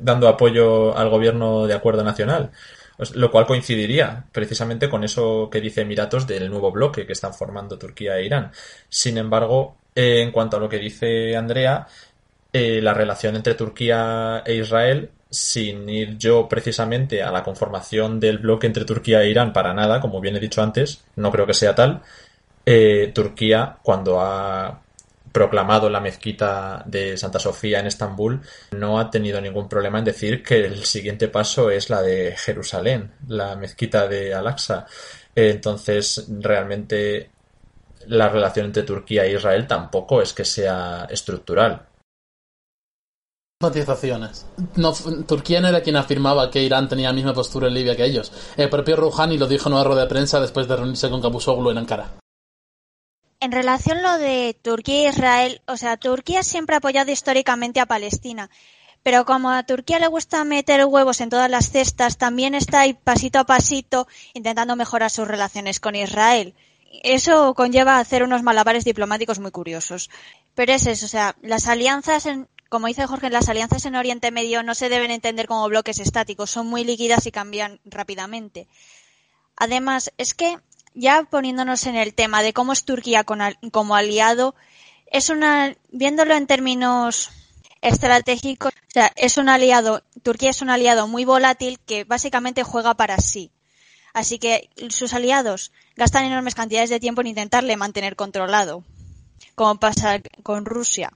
dando apoyo al gobierno de acuerdo nacional. Lo cual coincidiría precisamente con eso que dice Emiratos del nuevo bloque que están formando Turquía e Irán. Sin embargo, en cuanto a lo que dice Andrea, la relación entre Turquía e Israel sin ir yo precisamente a la conformación del bloque entre Turquía e Irán para nada, como bien he dicho antes, no creo que sea tal. Eh, Turquía, cuando ha proclamado la mezquita de Santa Sofía en Estambul, no ha tenido ningún problema en decir que el siguiente paso es la de Jerusalén, la mezquita de Al-Aqsa. entonces, realmente la relación entre Turquía e Israel tampoco es que sea estructural matizaciones. No, Turquía no era quien afirmaba que Irán tenía la misma postura en Libia que ellos. El propio Rouhani lo dijo en una rueda de prensa después de reunirse con Cavusoglu en Ankara. En relación lo de Turquía e Israel, o sea, Turquía siempre ha apoyado históricamente a Palestina. Pero como a Turquía le gusta meter huevos en todas las cestas, también está ahí pasito a pasito intentando mejorar sus relaciones con Israel. Eso conlleva hacer unos malabares diplomáticos muy curiosos. Pero es eso, o sea, las alianzas en, como dice Jorge, las alianzas en Oriente Medio no se deben entender como bloques estáticos, son muy líquidas y cambian rápidamente. Además, es que ya poniéndonos en el tema de cómo es Turquía como aliado, es una, viéndolo en términos estratégicos, o sea, es un aliado, Turquía es un aliado muy volátil que básicamente juega para sí. Así que sus aliados gastan enormes cantidades de tiempo en intentarle mantener controlado, como pasa con Rusia.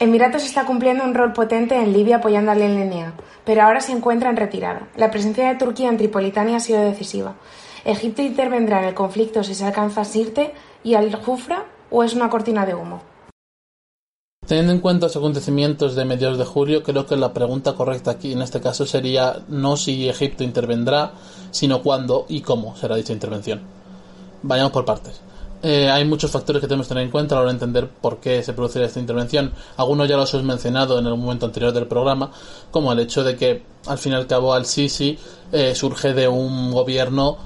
Emiratos está cumpliendo un rol potente en Libia apoyando al LNA, pero ahora se encuentra en retirada. La presencia de Turquía en Tripolitania ha sido decisiva. ¿Egipto intervendrá en el conflicto si se alcanza a Sirte y al-Jufra o es una cortina de humo? Teniendo en cuenta los acontecimientos de mediados de julio, creo que la pregunta correcta aquí en este caso sería no si Egipto intervendrá, sino cuándo y cómo será dicha intervención. Vayamos por partes. Eh, hay muchos factores que tenemos que tener en cuenta a la hora de entender por qué se produce esta intervención. Algunos ya los hemos mencionado en el momento anterior del programa, como el hecho de que al fin y al cabo Al-Sisi eh, surge de un gobierno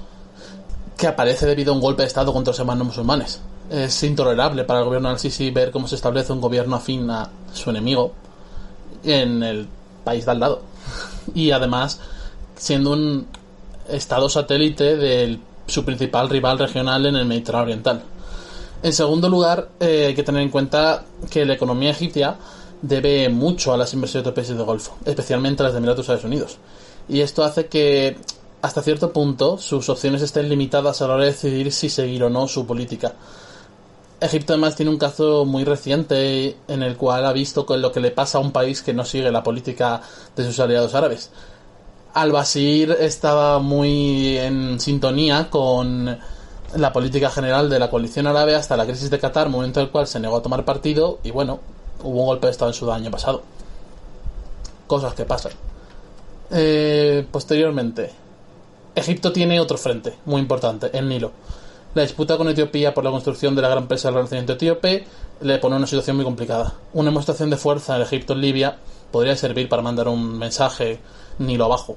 que aparece debido a un golpe de Estado contra los hermanos musulmanes es intolerable para el gobierno al-Sisi ver cómo se establece un gobierno afín a su enemigo en el país de al lado. Y además, siendo un estado satélite de su principal rival regional en el Mediterráneo Oriental. En segundo lugar, eh, hay que tener en cuenta que la economía egipcia debe mucho a las inversiones de países del Golfo, especialmente las de Emiratos Estados Unidos. Y esto hace que, hasta cierto punto, sus opciones estén limitadas a la hora de decidir si seguir o no su política. Egipto además tiene un caso muy reciente en el cual ha visto lo que le pasa a un país que no sigue la política de sus aliados árabes. Al-Bashir estaba muy en sintonía con la política general de la coalición árabe hasta la crisis de Qatar, momento en el cual se negó a tomar partido y bueno, hubo un golpe de Estado en Sudán el año pasado. Cosas que pasan. Eh, posteriormente, Egipto tiene otro frente muy importante, el Nilo. La disputa con Etiopía por la construcción de la gran presa del Renacimiento etíope le pone una situación muy complicada. Una demostración de fuerza en Egipto en Libia podría servir para mandar un mensaje Nilo abajo.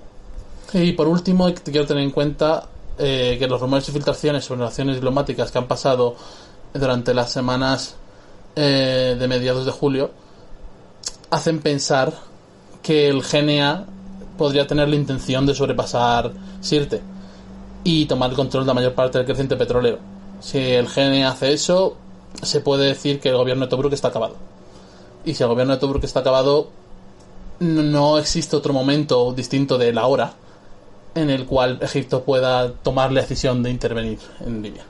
Y por último, quiero tener en cuenta eh, que los rumores y filtraciones sobre relaciones diplomáticas que han pasado durante las semanas eh, de mediados de julio hacen pensar que el GNA podría tener la intención de sobrepasar Sirte y tomar el control de la mayor parte del creciente petrolero. Si el GNA hace eso, se puede decir que el gobierno de Tobruk está acabado. Y si el gobierno de Tobruk está acabado, no existe otro momento distinto de la hora en el cual Egipto pueda tomar la decisión de intervenir en Libia.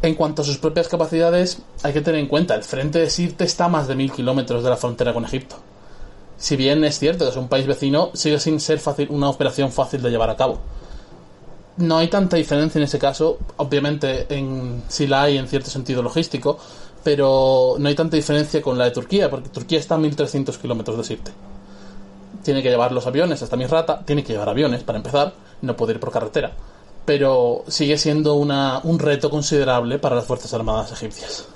En cuanto a sus propias capacidades, hay que tener en cuenta, el frente de Sirte está a más de mil kilómetros de la frontera con Egipto. Si bien es cierto que es un país vecino, sigue sin ser fácil, una operación fácil de llevar a cabo. No hay tanta diferencia en ese caso, obviamente en, sí la hay en cierto sentido logístico, pero no hay tanta diferencia con la de Turquía, porque Turquía está a 1300 kilómetros de Sirte tiene que llevar los aviones hasta Misrata, tiene que llevar aviones para empezar, no puede ir por carretera. Pero sigue siendo una, un reto considerable para las Fuerzas Armadas egipcias.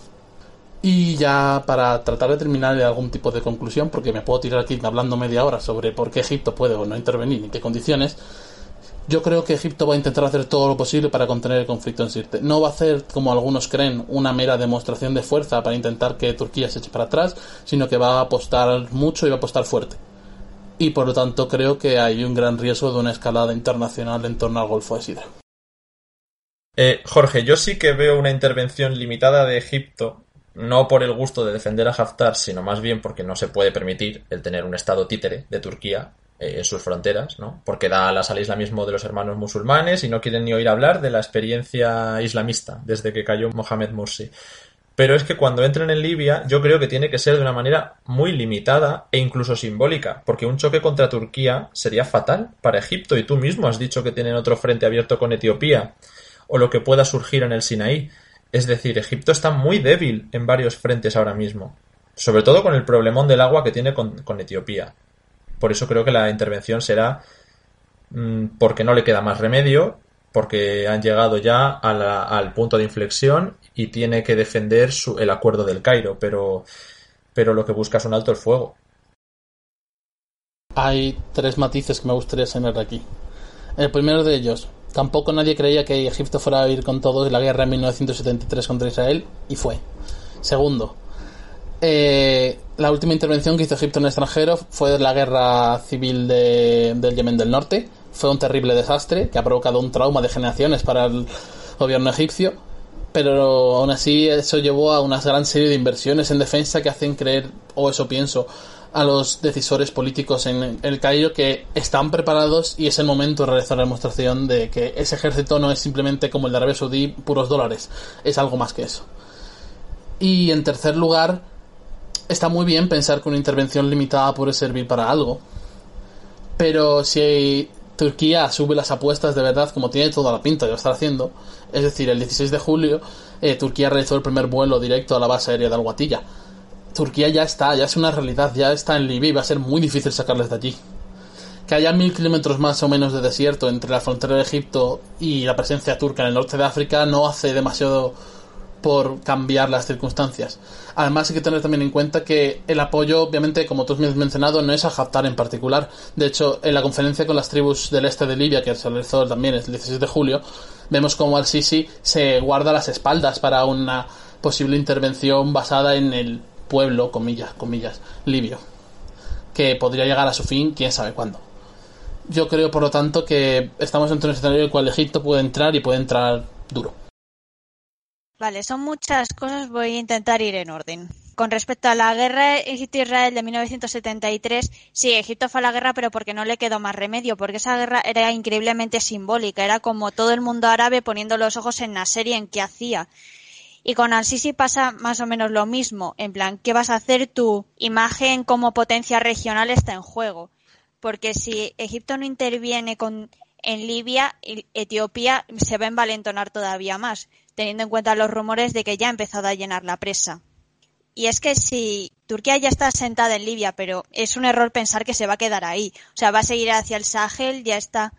Y ya para tratar de terminar de algún tipo de conclusión, porque me puedo tirar aquí hablando media hora sobre por qué Egipto puede o no intervenir y qué condiciones, yo creo que Egipto va a intentar hacer todo lo posible para contener el conflicto en Sirte. No va a hacer, como algunos creen, una mera demostración de fuerza para intentar que Turquía se eche para atrás, sino que va a apostar mucho y va a apostar fuerte y por lo tanto creo que hay un gran riesgo de una escalada internacional en torno al Golfo de Sidra. Eh, Jorge, yo sí que veo una intervención limitada de Egipto, no por el gusto de defender a Haftar, sino más bien porque no se puede permitir el tener un estado títere de Turquía eh, en sus fronteras, ¿no? Porque da alas al islamismo de los hermanos musulmanes y no quieren ni oír hablar de la experiencia islamista desde que cayó Mohamed Morsi. Pero es que cuando entren en Libia, yo creo que tiene que ser de una manera muy limitada e incluso simbólica, porque un choque contra Turquía sería fatal para Egipto, y tú mismo has dicho que tienen otro frente abierto con Etiopía, o lo que pueda surgir en el Sinaí. Es decir, Egipto está muy débil en varios frentes ahora mismo, sobre todo con el problemón del agua que tiene con, Etiopía. Por eso creo que la intervención será mm, porque no le queda más remedio, porque han llegado ya al punto de inflexión y tiene que defender el acuerdo del Cairo, pero, pero lo que busca es un alto el fuego. Hay tres matices que me gustaría señalar aquí. El primero de ellos, tampoco nadie creía que Egipto fuera a ir con todo en la guerra en 1973 contra Israel, y fue. Segundo, eh, la última intervención que hizo Egipto en el extranjero fue la guerra civil de, del Yemen del Norte. Fue un terrible desastre que ha provocado un trauma de generaciones para el gobierno egipcio pero aún así eso llevó a una gran serie de inversiones en defensa que hacen creer, o eso pienso, a los decisores políticos en el Cairo que están preparados y es el momento de realizar la demostración de que ese ejército no es simplemente como el de Arabia Saudí, puros dólares, es algo más que eso. Y en tercer lugar, está muy bien pensar que una intervención limitada puede servir para algo, pero si Turquía sube las apuestas de verdad, como tiene toda la pinta de lo estar haciendo. Es decir, el 16 de julio, eh, Turquía realizó el primer vuelo directo a la base aérea de Al-Watiya. Turquía ya está, ya es una realidad, ya está en Libia y va a ser muy difícil sacarles de allí. Que haya mil kilómetros más o menos de desierto entre la frontera de Egipto y la presencia turca en el norte de África no hace demasiado por cambiar las circunstancias. Además hay que tener también en cuenta que el apoyo, obviamente, como tú has mencionado, no es a Haftar en particular. De hecho, en la conferencia con las tribus del este de Libia, que se realizó también el 16 de julio, vemos como Al-Sisi se guarda las espaldas para una posible intervención basada en el pueblo, comillas, comillas, libio. que podría llegar a su fin quién sabe cuándo. Yo creo, por lo tanto, que estamos ante un escenario en el cual Egipto puede entrar y puede entrar duro. Vale, son muchas cosas, voy a intentar ir en orden. Con respecto a la guerra Egipto-Israel de 1973, sí, Egipto fue a la guerra, pero porque no le quedó más remedio, porque esa guerra era increíblemente simbólica, era como todo el mundo árabe poniendo los ojos en Nasser y en qué hacía. Y con Al-Sisi pasa más o menos lo mismo, en plan, ¿qué vas a hacer? Tu imagen como potencia regional está en juego. Porque si Egipto no interviene con, en Libia, Etiopía se va a envalentonar todavía más, teniendo en cuenta los rumores de que ya ha empezado a llenar la presa. Y es que si Turquía ya está sentada en Libia, pero es un error pensar que se va a quedar ahí. O sea, va a seguir hacia el Sahel, ya está,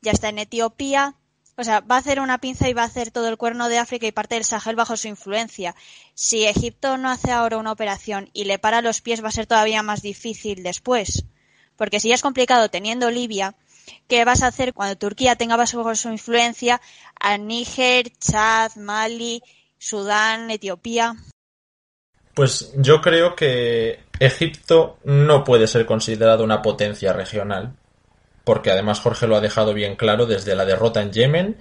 ya está en Etiopía. O sea, va a hacer una pinza y va a hacer todo el cuerno de África y parte del Sahel bajo su influencia. Si Egipto no hace ahora una operación y le para los pies, va a ser todavía más difícil después. Porque si ya es complicado teniendo Libia, ¿qué vas a hacer cuando Turquía tenga bajo su influencia a Níger, Chad, Mali, Sudán, Etiopía? Pues yo creo que Egipto no puede ser considerado una potencia regional, porque además Jorge lo ha dejado bien claro desde la derrota en Yemen,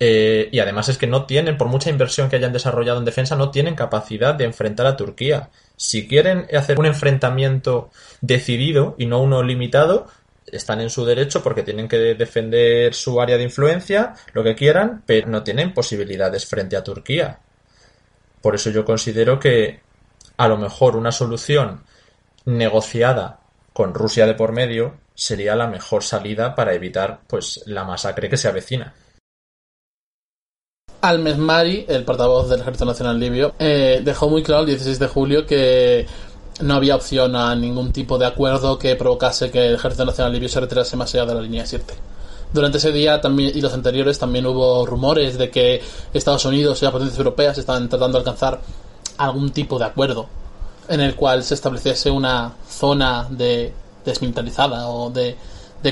eh, y además es que no tienen, por mucha inversión que hayan desarrollado en defensa, no tienen capacidad de enfrentar a Turquía. Si quieren hacer un enfrentamiento decidido y no uno limitado, están en su derecho porque tienen que defender su área de influencia, lo que quieran, pero no tienen posibilidades frente a Turquía. Por eso yo considero que a lo mejor una solución negociada con Rusia de por medio sería la mejor salida para evitar pues la masacre que se avecina. Al-Mesmari, el portavoz del Ejército Nacional Libio, eh, dejó muy claro el 16 de julio que no había opción a ningún tipo de acuerdo que provocase que el Ejército Nacional Libio se retirase más allá de la línea 7. Durante ese día también y los anteriores también hubo rumores de que Estados Unidos y las potencias europeas estaban tratando de alcanzar algún tipo de acuerdo en el cual se estableciese una zona de desmilitarizada o de,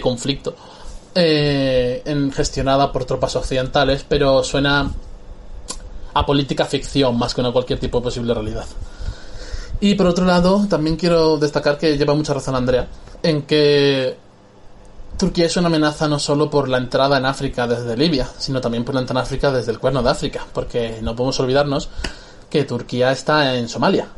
conflicto eh, en, gestionada por tropas occidentales, pero suena a política ficción más que a cualquier tipo de posible realidad. Y por otro lado, también quiero destacar que lleva mucha razón Andrea en que Turquía es una amenaza no solo por la entrada en África desde Libia, sino también por la entrada en África desde el cuerno de África, porque no podemos olvidarnos que Turquía está en Somalia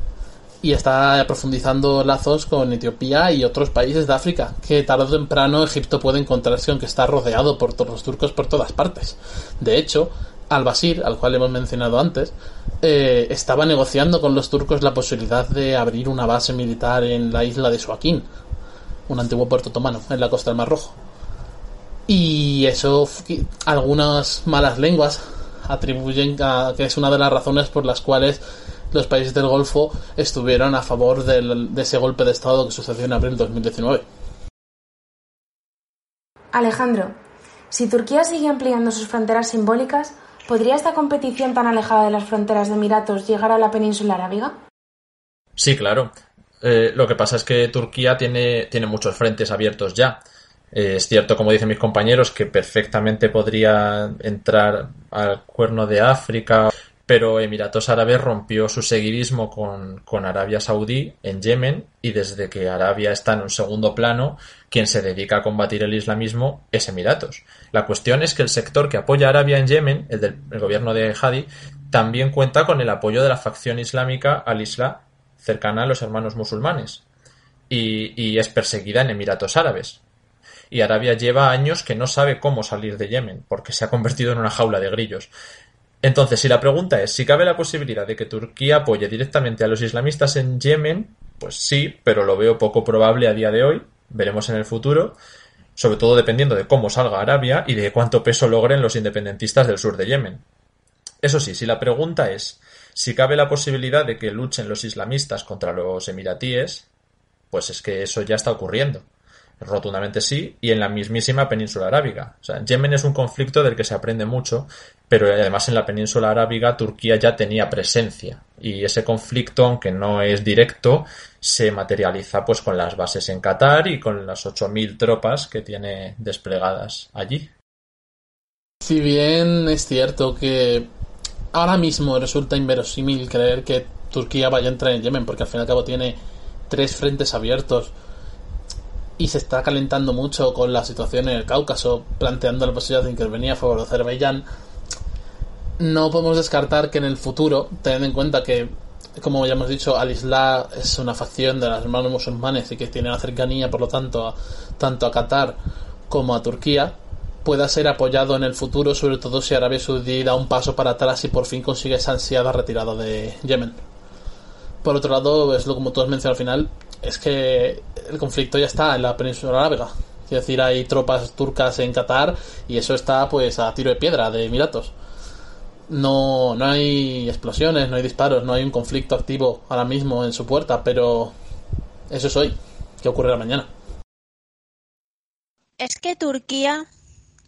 y está profundizando lazos con Etiopía y otros países de África, que tarde o temprano Egipto puede encontrarse aunque está rodeado por los turcos por todas partes. De hecho, al-Bashir, al cual hemos mencionado antes, eh, estaba negociando con los turcos la posibilidad de abrir una base militar en la isla de Suaquín, un antiguo puerto otomano, en la costa del Mar Rojo. Y eso, algunas malas lenguas atribuyen a que es una de las razones por las cuales los países del Golfo estuvieron a favor de ese golpe de Estado que sucedió en abril de 2019. Alejandro, si Turquía sigue ampliando sus fronteras simbólicas, ¿podría esta competición tan alejada de las fronteras de Emiratos llegar a la península arábiga? Sí, claro. Eh, lo que pasa es que Turquía tiene, tiene muchos frentes abiertos ya. Eh, es cierto, como dicen mis compañeros, que perfectamente podría entrar al cuerno de África, pero Emiratos Árabes rompió su seguidismo con, con, Arabia Saudí en Yemen y desde que Arabia está en un segundo plano, quien se dedica a combatir el islamismo es Emiratos. La cuestión es que el sector que apoya a Arabia en Yemen, el del gobierno de Hadi, también cuenta con el apoyo de la facción islámica al-Islam cercana a los hermanos musulmanes y, y es perseguida en Emiratos Árabes y Arabia lleva años que no sabe cómo salir de Yemen, porque se ha convertido en una jaula de grillos. Entonces, si la pregunta es si cabe la posibilidad de que Turquía apoye directamente a los islamistas en Yemen, pues sí, pero lo veo poco probable a día de hoy. Veremos en el futuro, sobre todo dependiendo de cómo salga Arabia y de cuánto peso logren los independentistas del sur de Yemen. Eso sí, si la pregunta es si cabe la posibilidad de que luchen los islamistas contra los emiratíes, pues es que eso ya está ocurriendo. Rotundamente sí, y en la mismísima península arábiga. O sea, Yemen es un conflicto del que se aprende mucho, pero además en la península arábiga Turquía ya tenía presencia. Y ese conflicto, aunque no es directo, se materializa pues con las bases en Qatar y con las 8.000 tropas que tiene desplegadas allí. Si bien es cierto que ahora mismo resulta inverosímil creer que Turquía vaya a entrar en Yemen, porque al fin y al cabo tiene tres frentes abiertos y se está calentando mucho con la situación en el Cáucaso, planteando la posibilidad de intervenir a favor de Azerbaiyán. No podemos descartar que en el futuro, teniendo en cuenta que, como ya hemos dicho, Al-Islam es una facción de las hermanos musulmanes y que tiene una cercanía, por lo tanto, tanto a Qatar como a Turquía, pueda ser apoyado en el futuro, sobre todo si Arabia Saudí da un paso para atrás y por fin consigue esa ansiada retirada de Yemen. Por otro lado, es lo como tú has mencionado al final, es que el conflicto ya está en la península arábiga. Es decir, hay tropas turcas en Qatar y eso está pues a tiro de piedra de Emiratos. No, no hay explosiones, no hay disparos, no hay un conflicto activo ahora mismo en su puerta, pero eso es hoy. ¿Qué ocurrirá mañana? Es que Turquía.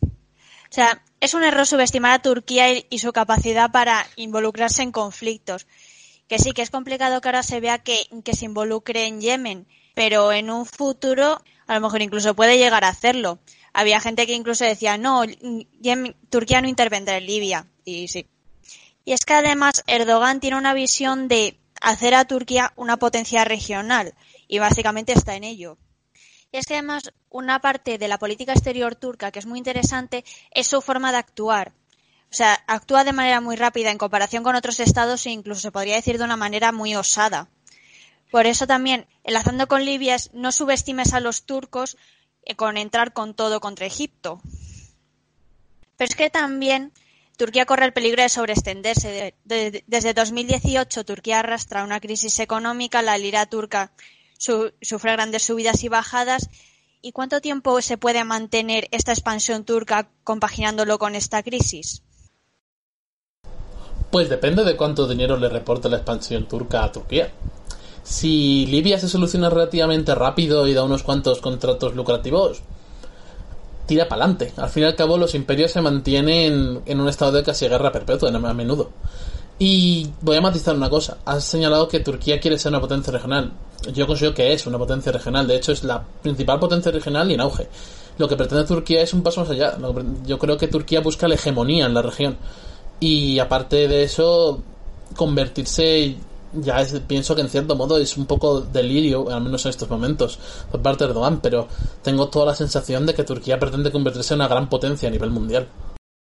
O sea, es un error subestimar a Turquía y, y su capacidad para involucrarse en conflictos que sí que es complicado que ahora se vea que, se involucre en Yemen, pero en un futuro a lo mejor incluso puede llegar a hacerlo. Había gente que incluso decía, no, Turquía no intervendrá en Libia. Y sí. Y es que además Erdogan tiene una visión de hacer a Turquía una potencia regional y básicamente está en ello. Y es que además una parte de la política exterior turca que es muy interesante es su forma de actuar. O sea, actúa de manera muy rápida en comparación con otros estados e incluso se podría decir de una manera muy osada. Por eso también, enlazando con Libia, no subestimes a los turcos eh, con entrar con todo contra Egipto. Pero es que también Turquía corre el peligro de sobreextenderse. desde 2018 Turquía arrastra una crisis económica, la lira turca sufre grandes subidas y bajadas. ¿Y cuánto tiempo se puede mantener esta expansión turca compaginándolo con esta crisis? Pues depende de cuánto dinero le reporte la expansión turca a Turquía. Si Libia se soluciona relativamente rápido y da unos cuantos contratos lucrativos, tira para adelante. Al fin y al cabo, los imperios se mantienen en un estado de casi guerra perpetua a menudo. Y voy a matizar una cosa. Has señalado que Turquía quiere ser una potencia regional. Yo considero que es una potencia regional. De hecho, es la principal potencia regional y en auge. Lo que pretende Turquía es un paso más allá. Yo creo que Turquía busca la hegemonía en la región. Y aparte de eso, convertirse ya pienso que en cierto modo es un poco delirio, al menos en estos momentos, por parte de Erdogan, pero tengo toda la sensación de que Turquía pretende convertirse en una gran potencia a nivel mundial.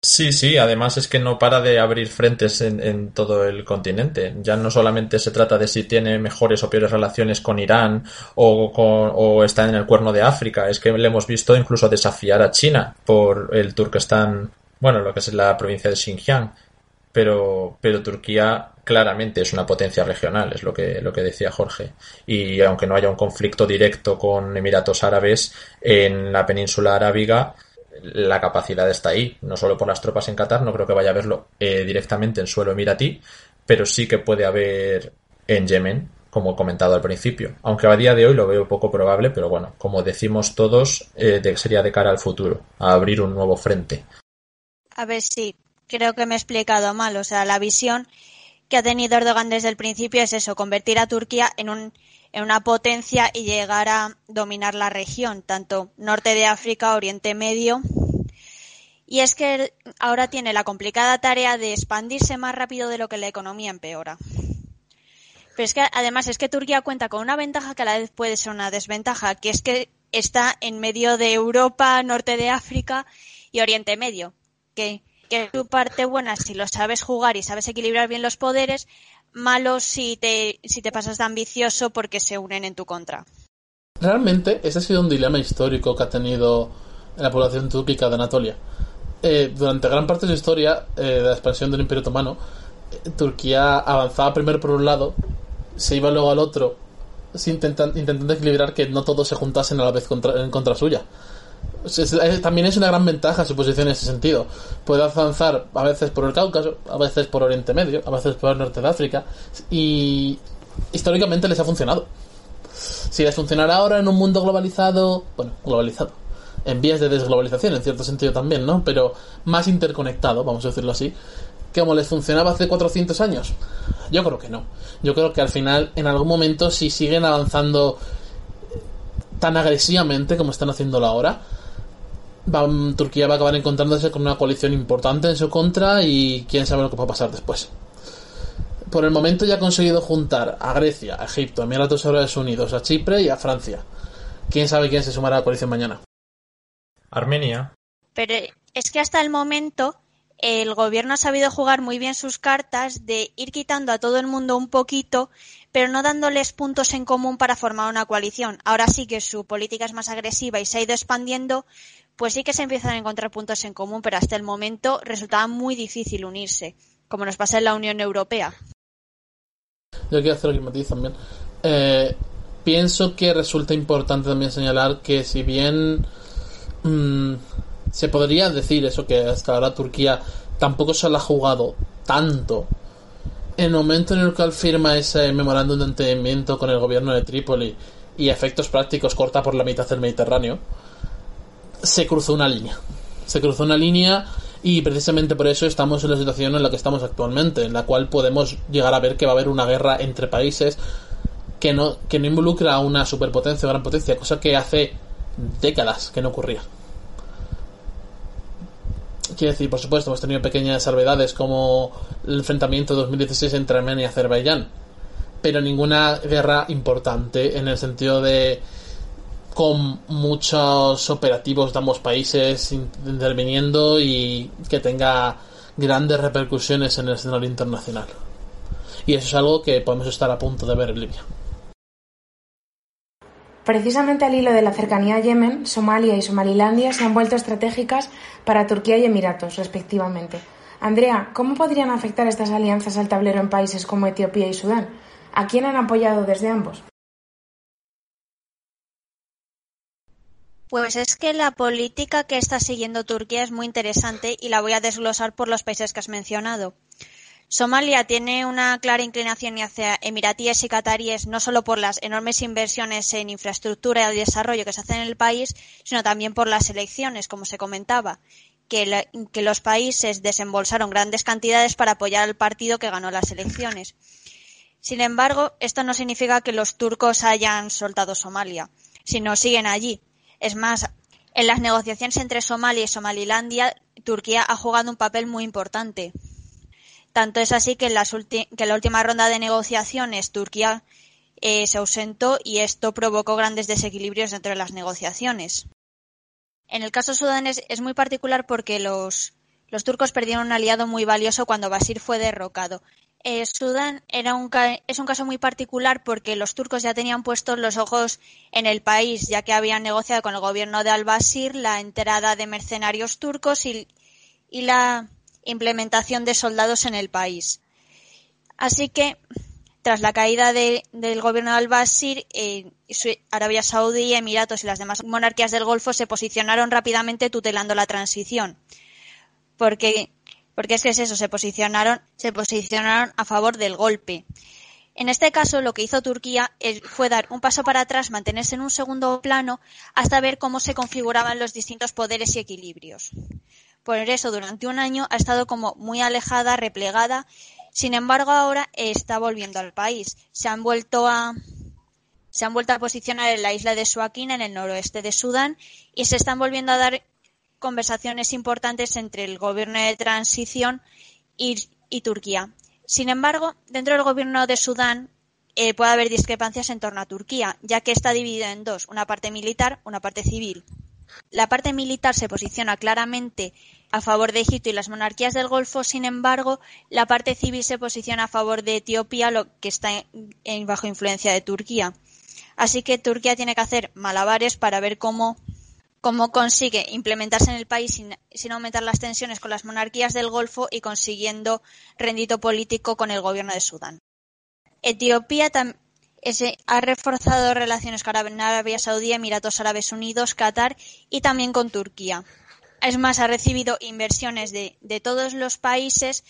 Sí, sí, además es que no para de abrir frentes en, todo el continente. Ya no solamente se trata de si tiene mejores o peores relaciones con Irán o, o está en el cuerno de África, es que le hemos visto incluso desafiar a China por el Turkestán bueno, lo que es la provincia de Xinjiang, pero, Turquía claramente es una potencia regional, es lo que, lo que decía Jorge. Y aunque no haya un conflicto directo con Emiratos Árabes, en la península arábiga la capacidad está ahí, no solo por las tropas en Qatar, no creo que vaya a verlo eh, directamente en suelo emiratí, pero sí que puede haber en Yemen, como he comentado al principio. Aunque a día de hoy lo veo poco probable, pero bueno, como decimos todos, eh, sería de cara al futuro, a abrir un nuevo frente. A ver si creo que me he explicado mal. O sea, la visión que ha tenido Erdogan desde el principio es eso, convertir a Turquía en, un, en una potencia y llegar a dominar la región, tanto norte de África, Oriente Medio. Y es que ahora tiene la complicada tarea de expandirse más rápido de lo que la economía empeora. Pero es que además es que Turquía cuenta con una ventaja que a la vez puede ser una desventaja, que es que está en medio de Europa, norte de África y Oriente Medio que, que tu parte buena si lo sabes jugar y sabes equilibrar bien los poderes, malo si te, si te pasas de ambicioso porque se unen en tu contra. Realmente, ese ha sido un dilema histórico que ha tenido la población túrquica de Anatolia. Eh, durante gran parte de su historia, eh, de la expansión del Imperio Otomano, eh, Turquía avanzaba primero por un lado, se iba luego al otro, intentando, intentando equilibrar que no todos se juntasen a la vez contra, en contra suya también es una gran ventaja su posición en ese sentido. Puede avanzar a veces por el Cáucaso, a veces por Oriente Medio, a veces por el norte de África y históricamente les ha funcionado. Si les funcionará ahora en un mundo globalizado, bueno, globalizado, en vías de desglobalización en cierto sentido también, ¿no? Pero más interconectado, vamos a decirlo así, que como les funcionaba hace 400 años. Yo creo que no. Yo creo que al final, en algún momento, si siguen avanzando tan agresivamente como están haciéndolo ahora, Turquía va a acabar encontrándose con una coalición importante en su contra y quién sabe lo que va a pasar después. Por el momento ya ha conseguido juntar a Grecia, a Egipto, a Emiratos Árabes Unidos, a Chipre y a Francia. quién sabe quién se sumará a la coalición mañana. Armenia. Pero es que hasta el momento el gobierno ha sabido jugar muy bien sus cartas de ir quitando a todo el mundo un poquito, pero no dándoles puntos en común para formar una coalición. Ahora sí que su política es más agresiva y se ha ido expandiendo, pues sí que se empiezan a encontrar puntos en común, pero hasta el momento resultaba muy difícil unirse, como nos pasa en la Unión Europea. Yo quiero hacer aquí también. Eh, pienso que resulta importante también señalar que si bien mm, se podría decir eso que hasta ahora Turquía tampoco se la ha jugado tanto. En el momento en el cual firma ese memorándum de entendimiento con el gobierno de Trípoli y efectos prácticos corta por la mitad del Mediterráneo, se cruzó una línea. Se cruzó una línea y precisamente por eso estamos en la situación en la que estamos actualmente, en la cual podemos llegar a ver que va a haber una guerra entre países que no, que no involucra a una superpotencia o gran potencia, cosa que hace décadas que no ocurría. Quiero decir, por supuesto, hemos tenido pequeñas salvedades como el enfrentamiento de 2016 entre Armenia y Azerbaiyán, pero ninguna guerra importante en el sentido de con muchos operativos de ambos países interviniendo y que tenga grandes repercusiones en el escenario internacional. Y eso es algo que podemos estar a punto de ver en Libia. Precisamente al hilo de la cercanía a Yemen, Somalia y Somalilandia se han vuelto estratégicas para Turquía y Emiratos, respectivamente. Andrea, ¿cómo podrían afectar estas alianzas al tablero en países como Etiopía y Sudán? ¿A quién han apoyado desde ambos? Pues es que la política que está siguiendo Turquía es muy interesante y la voy a desglosar por los países que has mencionado. Somalia tiene una clara inclinación hacia emiratíes y cataríes, no solo por las enormes inversiones en infraestructura y desarrollo que se hacen en el país, sino también por las elecciones, como se comentaba, que, que los países desembolsaron grandes cantidades para apoyar al partido que ganó las elecciones. Sin embargo, esto no significa que los turcos hayan soltado Somalia, sino siguen allí. Es más, en las negociaciones entre Somalia y Somalilandia, Turquía ha jugado un papel muy importante. Tanto es así que en, la última ronda de negociaciones Turquía eh, se ausentó y esto provocó grandes desequilibrios dentro de las negociaciones. En el caso sudanés es muy particular porque los, turcos perdieron un aliado muy valioso cuando Basir fue derrocado. Eh, Sudán era un, es un caso muy particular porque los turcos ya tenían puestos los ojos en el país, ya que habían negociado con el gobierno de al-Basir la entrada de mercenarios turcos y la implementación de soldados en el país. Así que, tras la caída del gobierno de al-Bashir, eh, Arabia Saudí, Emiratos y las demás monarquías del Golfo se posicionaron rápidamente tutelando la transición. Porque, porque es que es eso, se posicionaron, se posicionaron a favor del golpe. En este caso, lo que hizo Turquía fue dar un paso para atrás, mantenerse en un segundo plano, hasta ver cómo se configuraban los distintos poderes y equilibrios. Por eso, durante un año ha estado como muy alejada, replegada. Sin embargo, ahora está volviendo al país. Se han vuelto a se han vuelto a posicionar en la isla de Suakin, en el noroeste de Sudán, y se están volviendo a dar conversaciones importantes entre el gobierno de transición y, Turquía. Sin embargo, dentro del gobierno de Sudán eh, puede haber discrepancias en torno a Turquía, ya que está dividido en dos, una parte militar, una parte civil. La parte militar se posiciona claramente a favor de Egipto y las monarquías del Golfo, sin embargo, la parte civil se posiciona a favor de Etiopía, lo que está bajo influencia de Turquía. Así que Turquía tiene que hacer malabares para ver cómo, cómo consigue implementarse en el país sin, aumentar las tensiones con las monarquías del Golfo y consiguiendo rendito político con el gobierno de Sudán. Etiopía también ha reforzado relaciones con Arabia Saudí, Emiratos Árabes Unidos, Qatar y también con Turquía. Es más, ha recibido inversiones de, todos los países.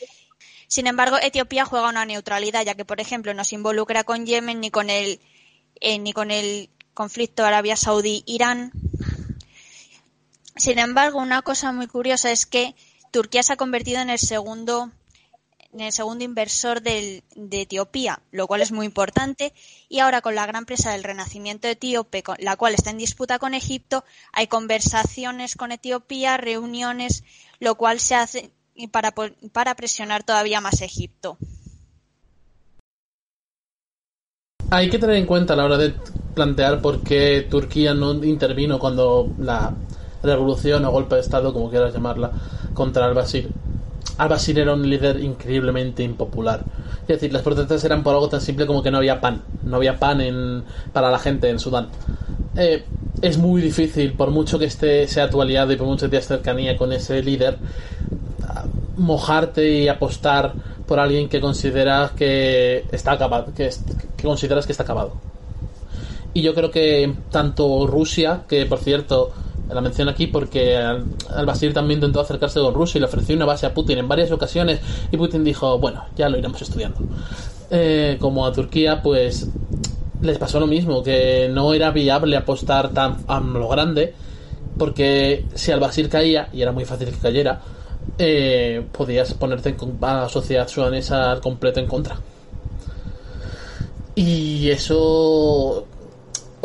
Sin embargo, Etiopía juega una neutralidad, ya que, por ejemplo, no se involucra con Yemen ni con el, eh, ni con el conflicto Arabia Saudí-Irán. Sin embargo, una cosa muy curiosa es que Turquía se ha convertido en el segundo en el segundo inversor de Etiopía, lo cual es muy importante. Y ahora con la gran presa del renacimiento etíope, la cual está en disputa con Egipto, hay conversaciones con Etiopía, reuniones, lo cual se hace para, para presionar todavía más Egipto. hay que tener en cuenta a la hora de plantear por qué Turquía no intervino cuando la revolución o golpe de Estado, como quieras llamarla, contra al-Bashir. Al-Bashir era un líder increíblemente impopular. Es decir, las protestas eran por algo tan simple como que no había pan. No había pan en, para la gente en Sudán. Eh, es muy difícil, por mucho que esté, sea tu aliado y por mucho que tengas cercanía con ese líder, mojarte y apostar por alguien que consideras que está acabado, que, que consideras que está acabado. Y yo creo que tanto Rusia, que por cierto la menciono aquí porque al-Bashir también intentó acercarse con Rusia y le ofreció una base a Putin en varias ocasiones y Putin dijo, bueno, ya lo iremos estudiando. Eh, como a Turquía, pues les pasó lo mismo, que no era viable apostar tan a lo grande porque si al-Bashir caía, y era muy fácil que cayera, eh, podías ponerte a la sociedad sudanesa al completo en contra. Y eso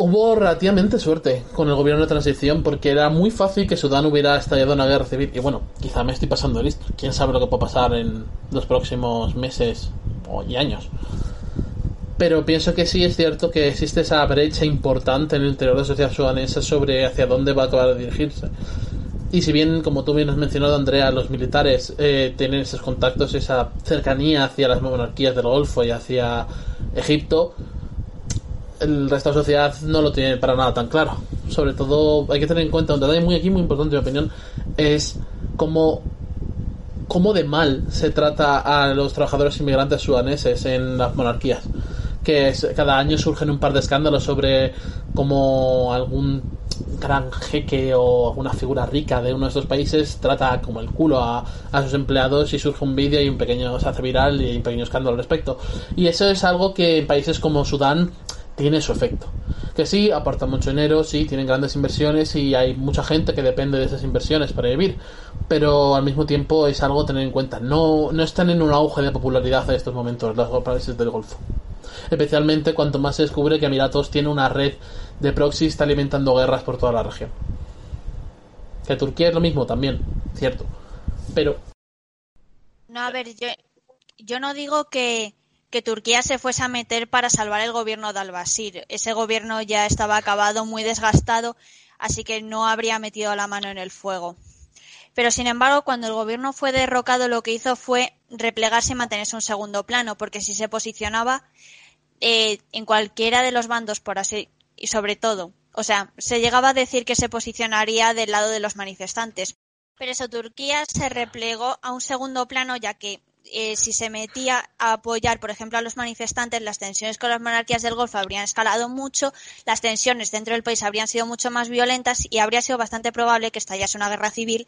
hubo relativamente suerte con el gobierno de transición porque era muy fácil que Sudán hubiera estallado una guerra civil. Y bueno, quizá me estoy pasando listo. Quién sabe lo que puede pasar en los próximos meses y años. Pero pienso que sí es cierto que existe esa brecha importante en el interior de la sociedad sudanesa sobre hacia dónde va a acabar de dirigirse. Y si bien, como tú bien has mencionado, Andrea, los militares eh, tienen esos contactos, esa cercanía hacia las monarquías del Golfo y hacia Egipto, el resto de la sociedad no lo tiene para nada tan claro. Sobre todo hay que tener en cuenta, un detalle muy aquí muy importante en mi opinión, es cómo, cómo de mal se trata a los trabajadores inmigrantes sudaneses en las monarquías. Que cada año surgen un par de escándalos sobre cómo algún gran jeque o alguna figura rica de uno de estos países trata como el culo a, a sus empleados y surge un vídeo y un pequeño se hace viral y hay un pequeño escándalo al respecto. Y eso es algo que en países como Sudán tiene su efecto. Que sí, aportan mucho dinero, sí, tienen grandes inversiones y hay mucha gente que depende de esas inversiones para vivir, pero al mismo tiempo es algo a tener en cuenta. No, no están en un auge de popularidad en estos momentos los países del Golfo. Especialmente cuanto más se descubre que Emiratos tiene una red de proxy está alimentando guerras por toda la región. Que Turquía es lo mismo también, cierto. Pero... No, a ver, yo, yo no digo que, que Turquía se fuese a meter para salvar el gobierno de al-Bashir. Ese gobierno ya estaba acabado, muy desgastado, así que no habría metido la mano en el fuego. Pero sin embargo, cuando el gobierno fue derrocado, lo que hizo fue replegarse y mantenerse un segundo plano, porque si se posicionaba eh, en cualquiera de los bandos, por así, y sobre todo, o sea, se llegaba a decir que se posicionaría del lado de los manifestantes. Pero eso, Turquía se replegó a un segundo plano, ya que eh, si se metía a apoyar, por ejemplo, a los manifestantes, las tensiones con las monarquías del Golfo habrían escalado mucho, las tensiones dentro del país habrían sido mucho más violentas y habría sido bastante probable que estallase una guerra civil,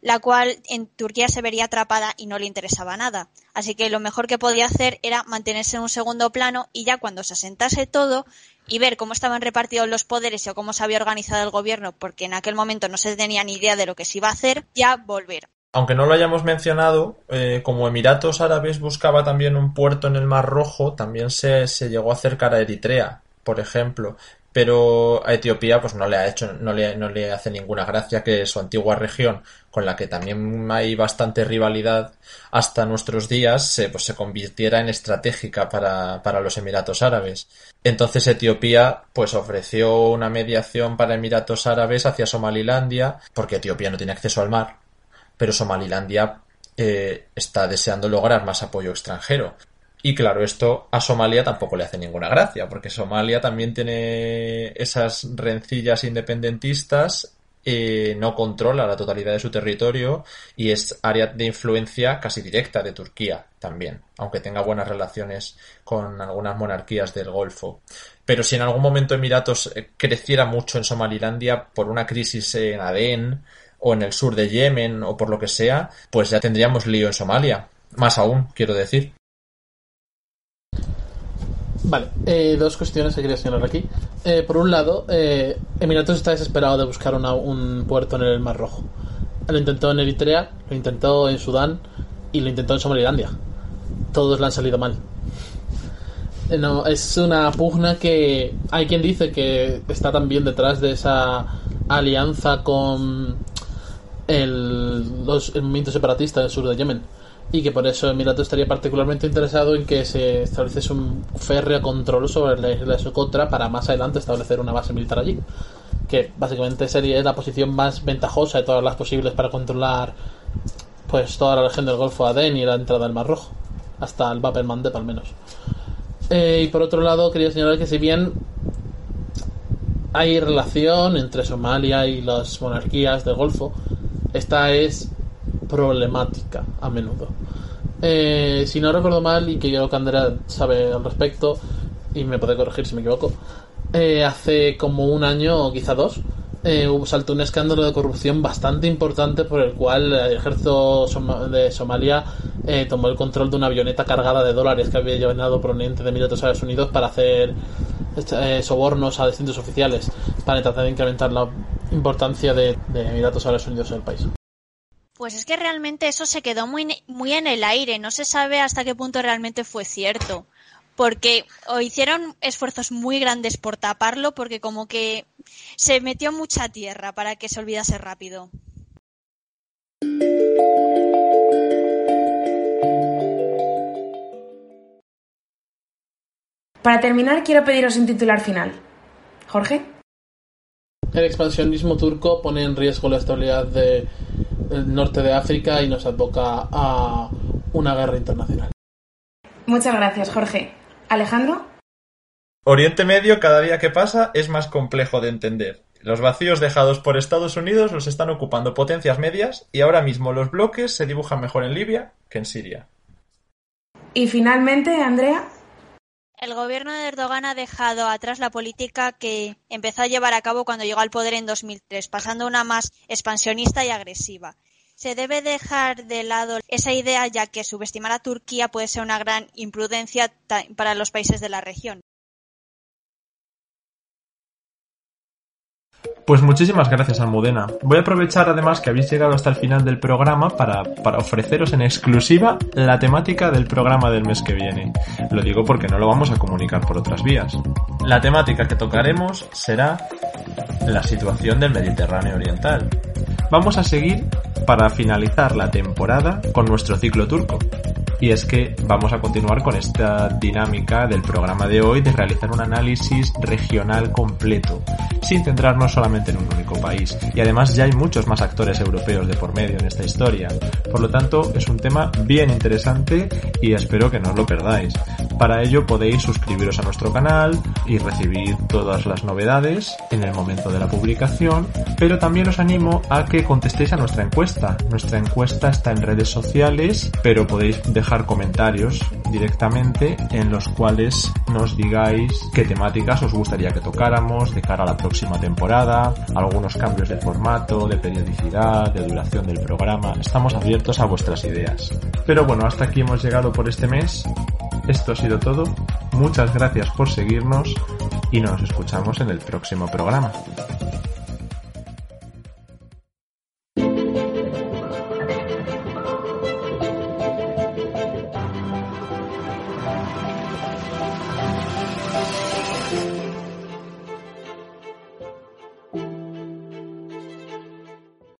la cual en Turquía se vería atrapada y no le interesaba nada. Así que lo mejor que podía hacer era mantenerse en un segundo plano y ya cuando se asentase todo y ver cómo estaban repartidos los poderes o cómo se había organizado el gobierno, porque en aquel momento no se tenía ni idea de lo que se iba a hacer, ya volver aunque no lo hayamos mencionado, eh, como Emiratos Árabes buscaba también un puerto en el Mar Rojo, también se, se, llegó a acercar a Eritrea, por ejemplo. Pero a Etiopía pues no le ha hecho, no le, no le hace ninguna gracia que su antigua región, con la que también hay bastante rivalidad hasta nuestros días, se, pues se convirtiera en estratégica para, para los Emiratos Árabes. Entonces Etiopía pues ofreció una mediación para Emiratos Árabes hacia Somalilandia, porque Etiopía no tiene acceso al mar pero Somalilandia eh, está deseando lograr más apoyo extranjero. Y claro, esto a Somalia tampoco le hace ninguna gracia, porque Somalia también tiene esas rencillas independentistas, eh, no controla la totalidad de su territorio y es área de influencia casi directa de Turquía también, aunque tenga buenas relaciones con algunas monarquías del Golfo. Pero si en algún momento Emiratos eh, creciera mucho en Somalilandia por una crisis en Adén, o en el sur de Yemen o por lo que sea, pues ya tendríamos lío en Somalia. Más aún, quiero decir. Vale, eh, dos cuestiones que quería señalar aquí. Eh, por un lado, eh, Emiratos está desesperado de buscar un puerto en el Mar Rojo. Lo intentó en Eritrea, lo intentó en Sudán y lo intentó en Somalilandia. Todos le han salido mal. No, es una pugna que hay quien dice que está también detrás de esa alianza con el, el movimiento separatista del sur de Yemen. y que por eso Emiratos estaría particularmente interesado en que se estableciese un férreo control sobre la isla de Socotra para más adelante establecer una base militar allí. Que básicamente sería la posición más ventajosa de todas las posibles para controlar pues toda la región del Golfo Adén y la entrada del Mar Rojo. Hasta el Bab el al menos. Eh, y por otro lado quería señalar que si bien hay relación entre Somalia y las monarquías del Golfo esta es problemática a menudo. Eh, si no recuerdo mal y que yo Andrea sabe al respecto y me puede corregir si me equivoco eh, hace como un año o quizá dos, eh, saltó un escándalo de corrupción bastante importante por el cual el ejército de Somalia eh, tomó el control de una avioneta cargada de dólares que había llevado proveniente de Emiratos Árabes Unidos para hacer eh, sobornos a distintos oficiales para tratar de incrementar la importancia de, de Emiratos Árabes Unidos en el país. Pues es que realmente eso se quedó muy, muy en el aire, no se sabe hasta qué punto realmente fue cierto porque hicieron esfuerzos muy grandes por taparlo porque como que se metió mucha tierra para que se olvidase rápido. Para terminar, quiero pediros un titular final. Jorge. El expansionismo turco pone en riesgo la estabilidad del norte de África y nos advoca a una guerra internacional. Muchas gracias, Jorge. Alejandro. Oriente Medio cada día que pasa es más complejo de entender. Los vacíos dejados por Estados Unidos los están ocupando potencias medias y ahora mismo los bloques se dibujan mejor en Libia que en Siria. Y finalmente, Andrea. El gobierno de Erdogan ha dejado atrás la política que empezó a llevar a cabo cuando llegó al poder en 2003, pasando a una más expansionista y agresiva. Se debe dejar de lado esa idea ya que subestimar a Turquía puede ser una gran imprudencia para los países de la región. Pues muchísimas gracias, Almudena. Voy a aprovechar además que habéis llegado hasta el final del programa para, para, ofreceros en exclusiva la temática del programa del mes que viene. Lo digo porque no lo vamos a comunicar por otras vías. La temática que tocaremos será la situación del Mediterráneo Oriental. Vamos a seguir para finalizar la temporada con nuestro ciclo turco. Y es que vamos a continuar con esta dinámica del programa de hoy de realizar un análisis regional completo, sin centrarnos solamente en un único país. Y además ya hay muchos más actores europeos de por medio en esta historia. Por lo tanto, es un tema bien interesante y espero que no os lo perdáis. Para ello podéis suscribiros a nuestro canal y recibir todas las novedades en el momento de la publicación, pero también os animo a que contestéis a nuestra encuesta. Nuestra encuesta está en redes sociales, pero podéis dejar comentarios directamente en los cuales nos digáis qué temáticas os gustaría que tocáramos de cara a la próxima temporada, algunos cambios de formato, de periodicidad, de duración del programa. Estamos abiertos a vuestras ideas. Pero bueno, hasta aquí hemos llegado por este mes. Esto ha sido todo. Muchas gracias por seguirnos y nos escuchamos en el próximo programa.